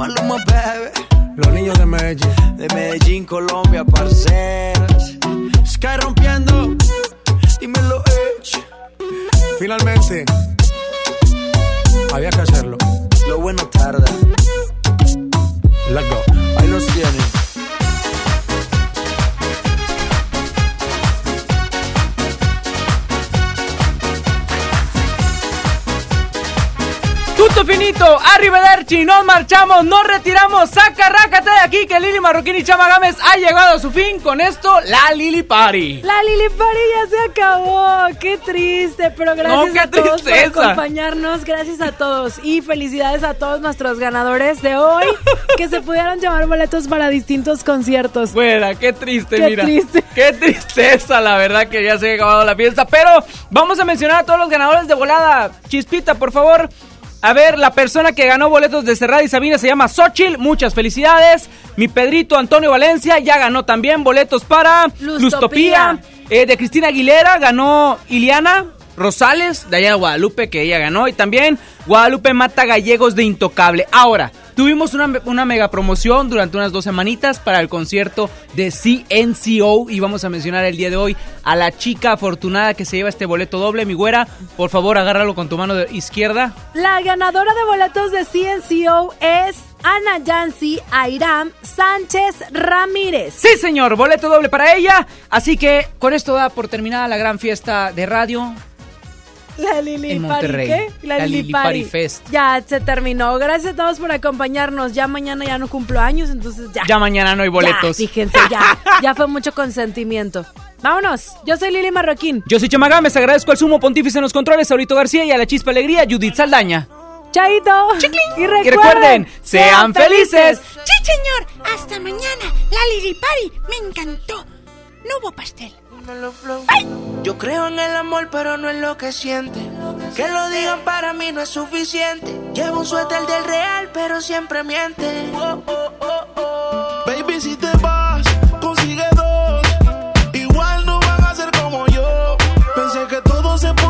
[SPEAKER 23] Maluma, baby.
[SPEAKER 79] Los niños de Medellín.
[SPEAKER 23] De Medellín, Colombia, parceras.
[SPEAKER 79] Sky rompiendo.
[SPEAKER 23] Dímelo, Edge.
[SPEAKER 79] Finalmente. Había que hacerlo.
[SPEAKER 23] Lo bueno tarda.
[SPEAKER 79] Let's go.
[SPEAKER 23] Ahí los tienen.
[SPEAKER 1] Punto finito, arrivederci, nos marchamos, nos retiramos, saca, rácate de aquí que Lili Marroquín y Chama Gámez ha llegado a su fin con esto, la Lili Party.
[SPEAKER 2] La Lili Party ya se acabó, qué triste, pero gracias
[SPEAKER 1] No, qué
[SPEAKER 2] a todos
[SPEAKER 1] tristeza.
[SPEAKER 2] por acompañarnos, gracias a todos y felicidades a todos nuestros ganadores de hoy que se pudieron llevar boletos para distintos conciertos.
[SPEAKER 1] Buena, qué triste,
[SPEAKER 2] Qué
[SPEAKER 1] mira.
[SPEAKER 2] triste.
[SPEAKER 1] Qué tristeza, la verdad que ya se ha acabado la fiesta. Pero vamos a mencionar a todos los ganadores de volada. Chispita, por favor. A ver, la persona que ganó boletos de Cerrada y Sabina se llama Xochil. Muchas felicidades. Mi Pedrito Antonio Valencia ya ganó también boletos para
[SPEAKER 2] Lustopía.
[SPEAKER 1] Lustopía. Eh, de Cristina Aguilera ganó Iliana Rosales, de allá de Guadalupe, que ella ganó. Y también Guadalupe Mata Gallegos de Intocable. Ahora, tuvimos una, una mega promoción durante unas dos semanitas para el concierto de CNCO. Y vamos a mencionar el día de hoy a la chica afortunada que se lleva este boleto doble. Mi güera, por favor, agárralo con tu mano de izquierda.
[SPEAKER 2] La ganadora de boletos de CNCO es Ana Yancy Airam Sánchez Ramírez.
[SPEAKER 1] Sí, señor, boleto doble para ella. Así que con esto da por terminada la gran fiesta de radio.
[SPEAKER 2] La Lili
[SPEAKER 1] En
[SPEAKER 2] Party,
[SPEAKER 1] Monterrey.
[SPEAKER 2] ¿qué?
[SPEAKER 1] La Lili Party Fest.
[SPEAKER 2] Ya se terminó. Gracias a todos por acompañarnos. Ya mañana ya no cumplo años, entonces ya.
[SPEAKER 1] Ya mañana no hay boletos.
[SPEAKER 2] Ya, fíjense, ya. ya fue mucho consentimiento. Vámonos. Yo soy Lili Marroquín.
[SPEAKER 1] Yo soy Chamagámez, agradezco al sumo pontífice en los controles, Saurito García y a la chispa alegría, Judith Saldaña.
[SPEAKER 2] Chaito. Y recuerden,
[SPEAKER 1] Y recuerden, sean felices.
[SPEAKER 3] Sí, señor. Hasta mañana. La Lili Party me encantó. No hubo pastel.
[SPEAKER 23] Yo creo en el amor, pero no en lo que siente. Que lo digan para mí no es suficiente. Llevo un suéter del real, pero siempre miente. Oh, oh, oh, oh.
[SPEAKER 24] Baby, si te vas, consigue dos. Igual no van a ser como yo. Pensé que todo se podía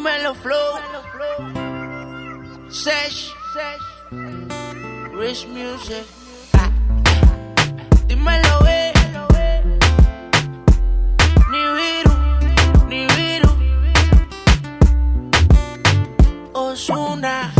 [SPEAKER 23] dímelo flow. Sesh, Rich Music. Ah, Dímelo, eh. Ni viru, ni viru. Osuna.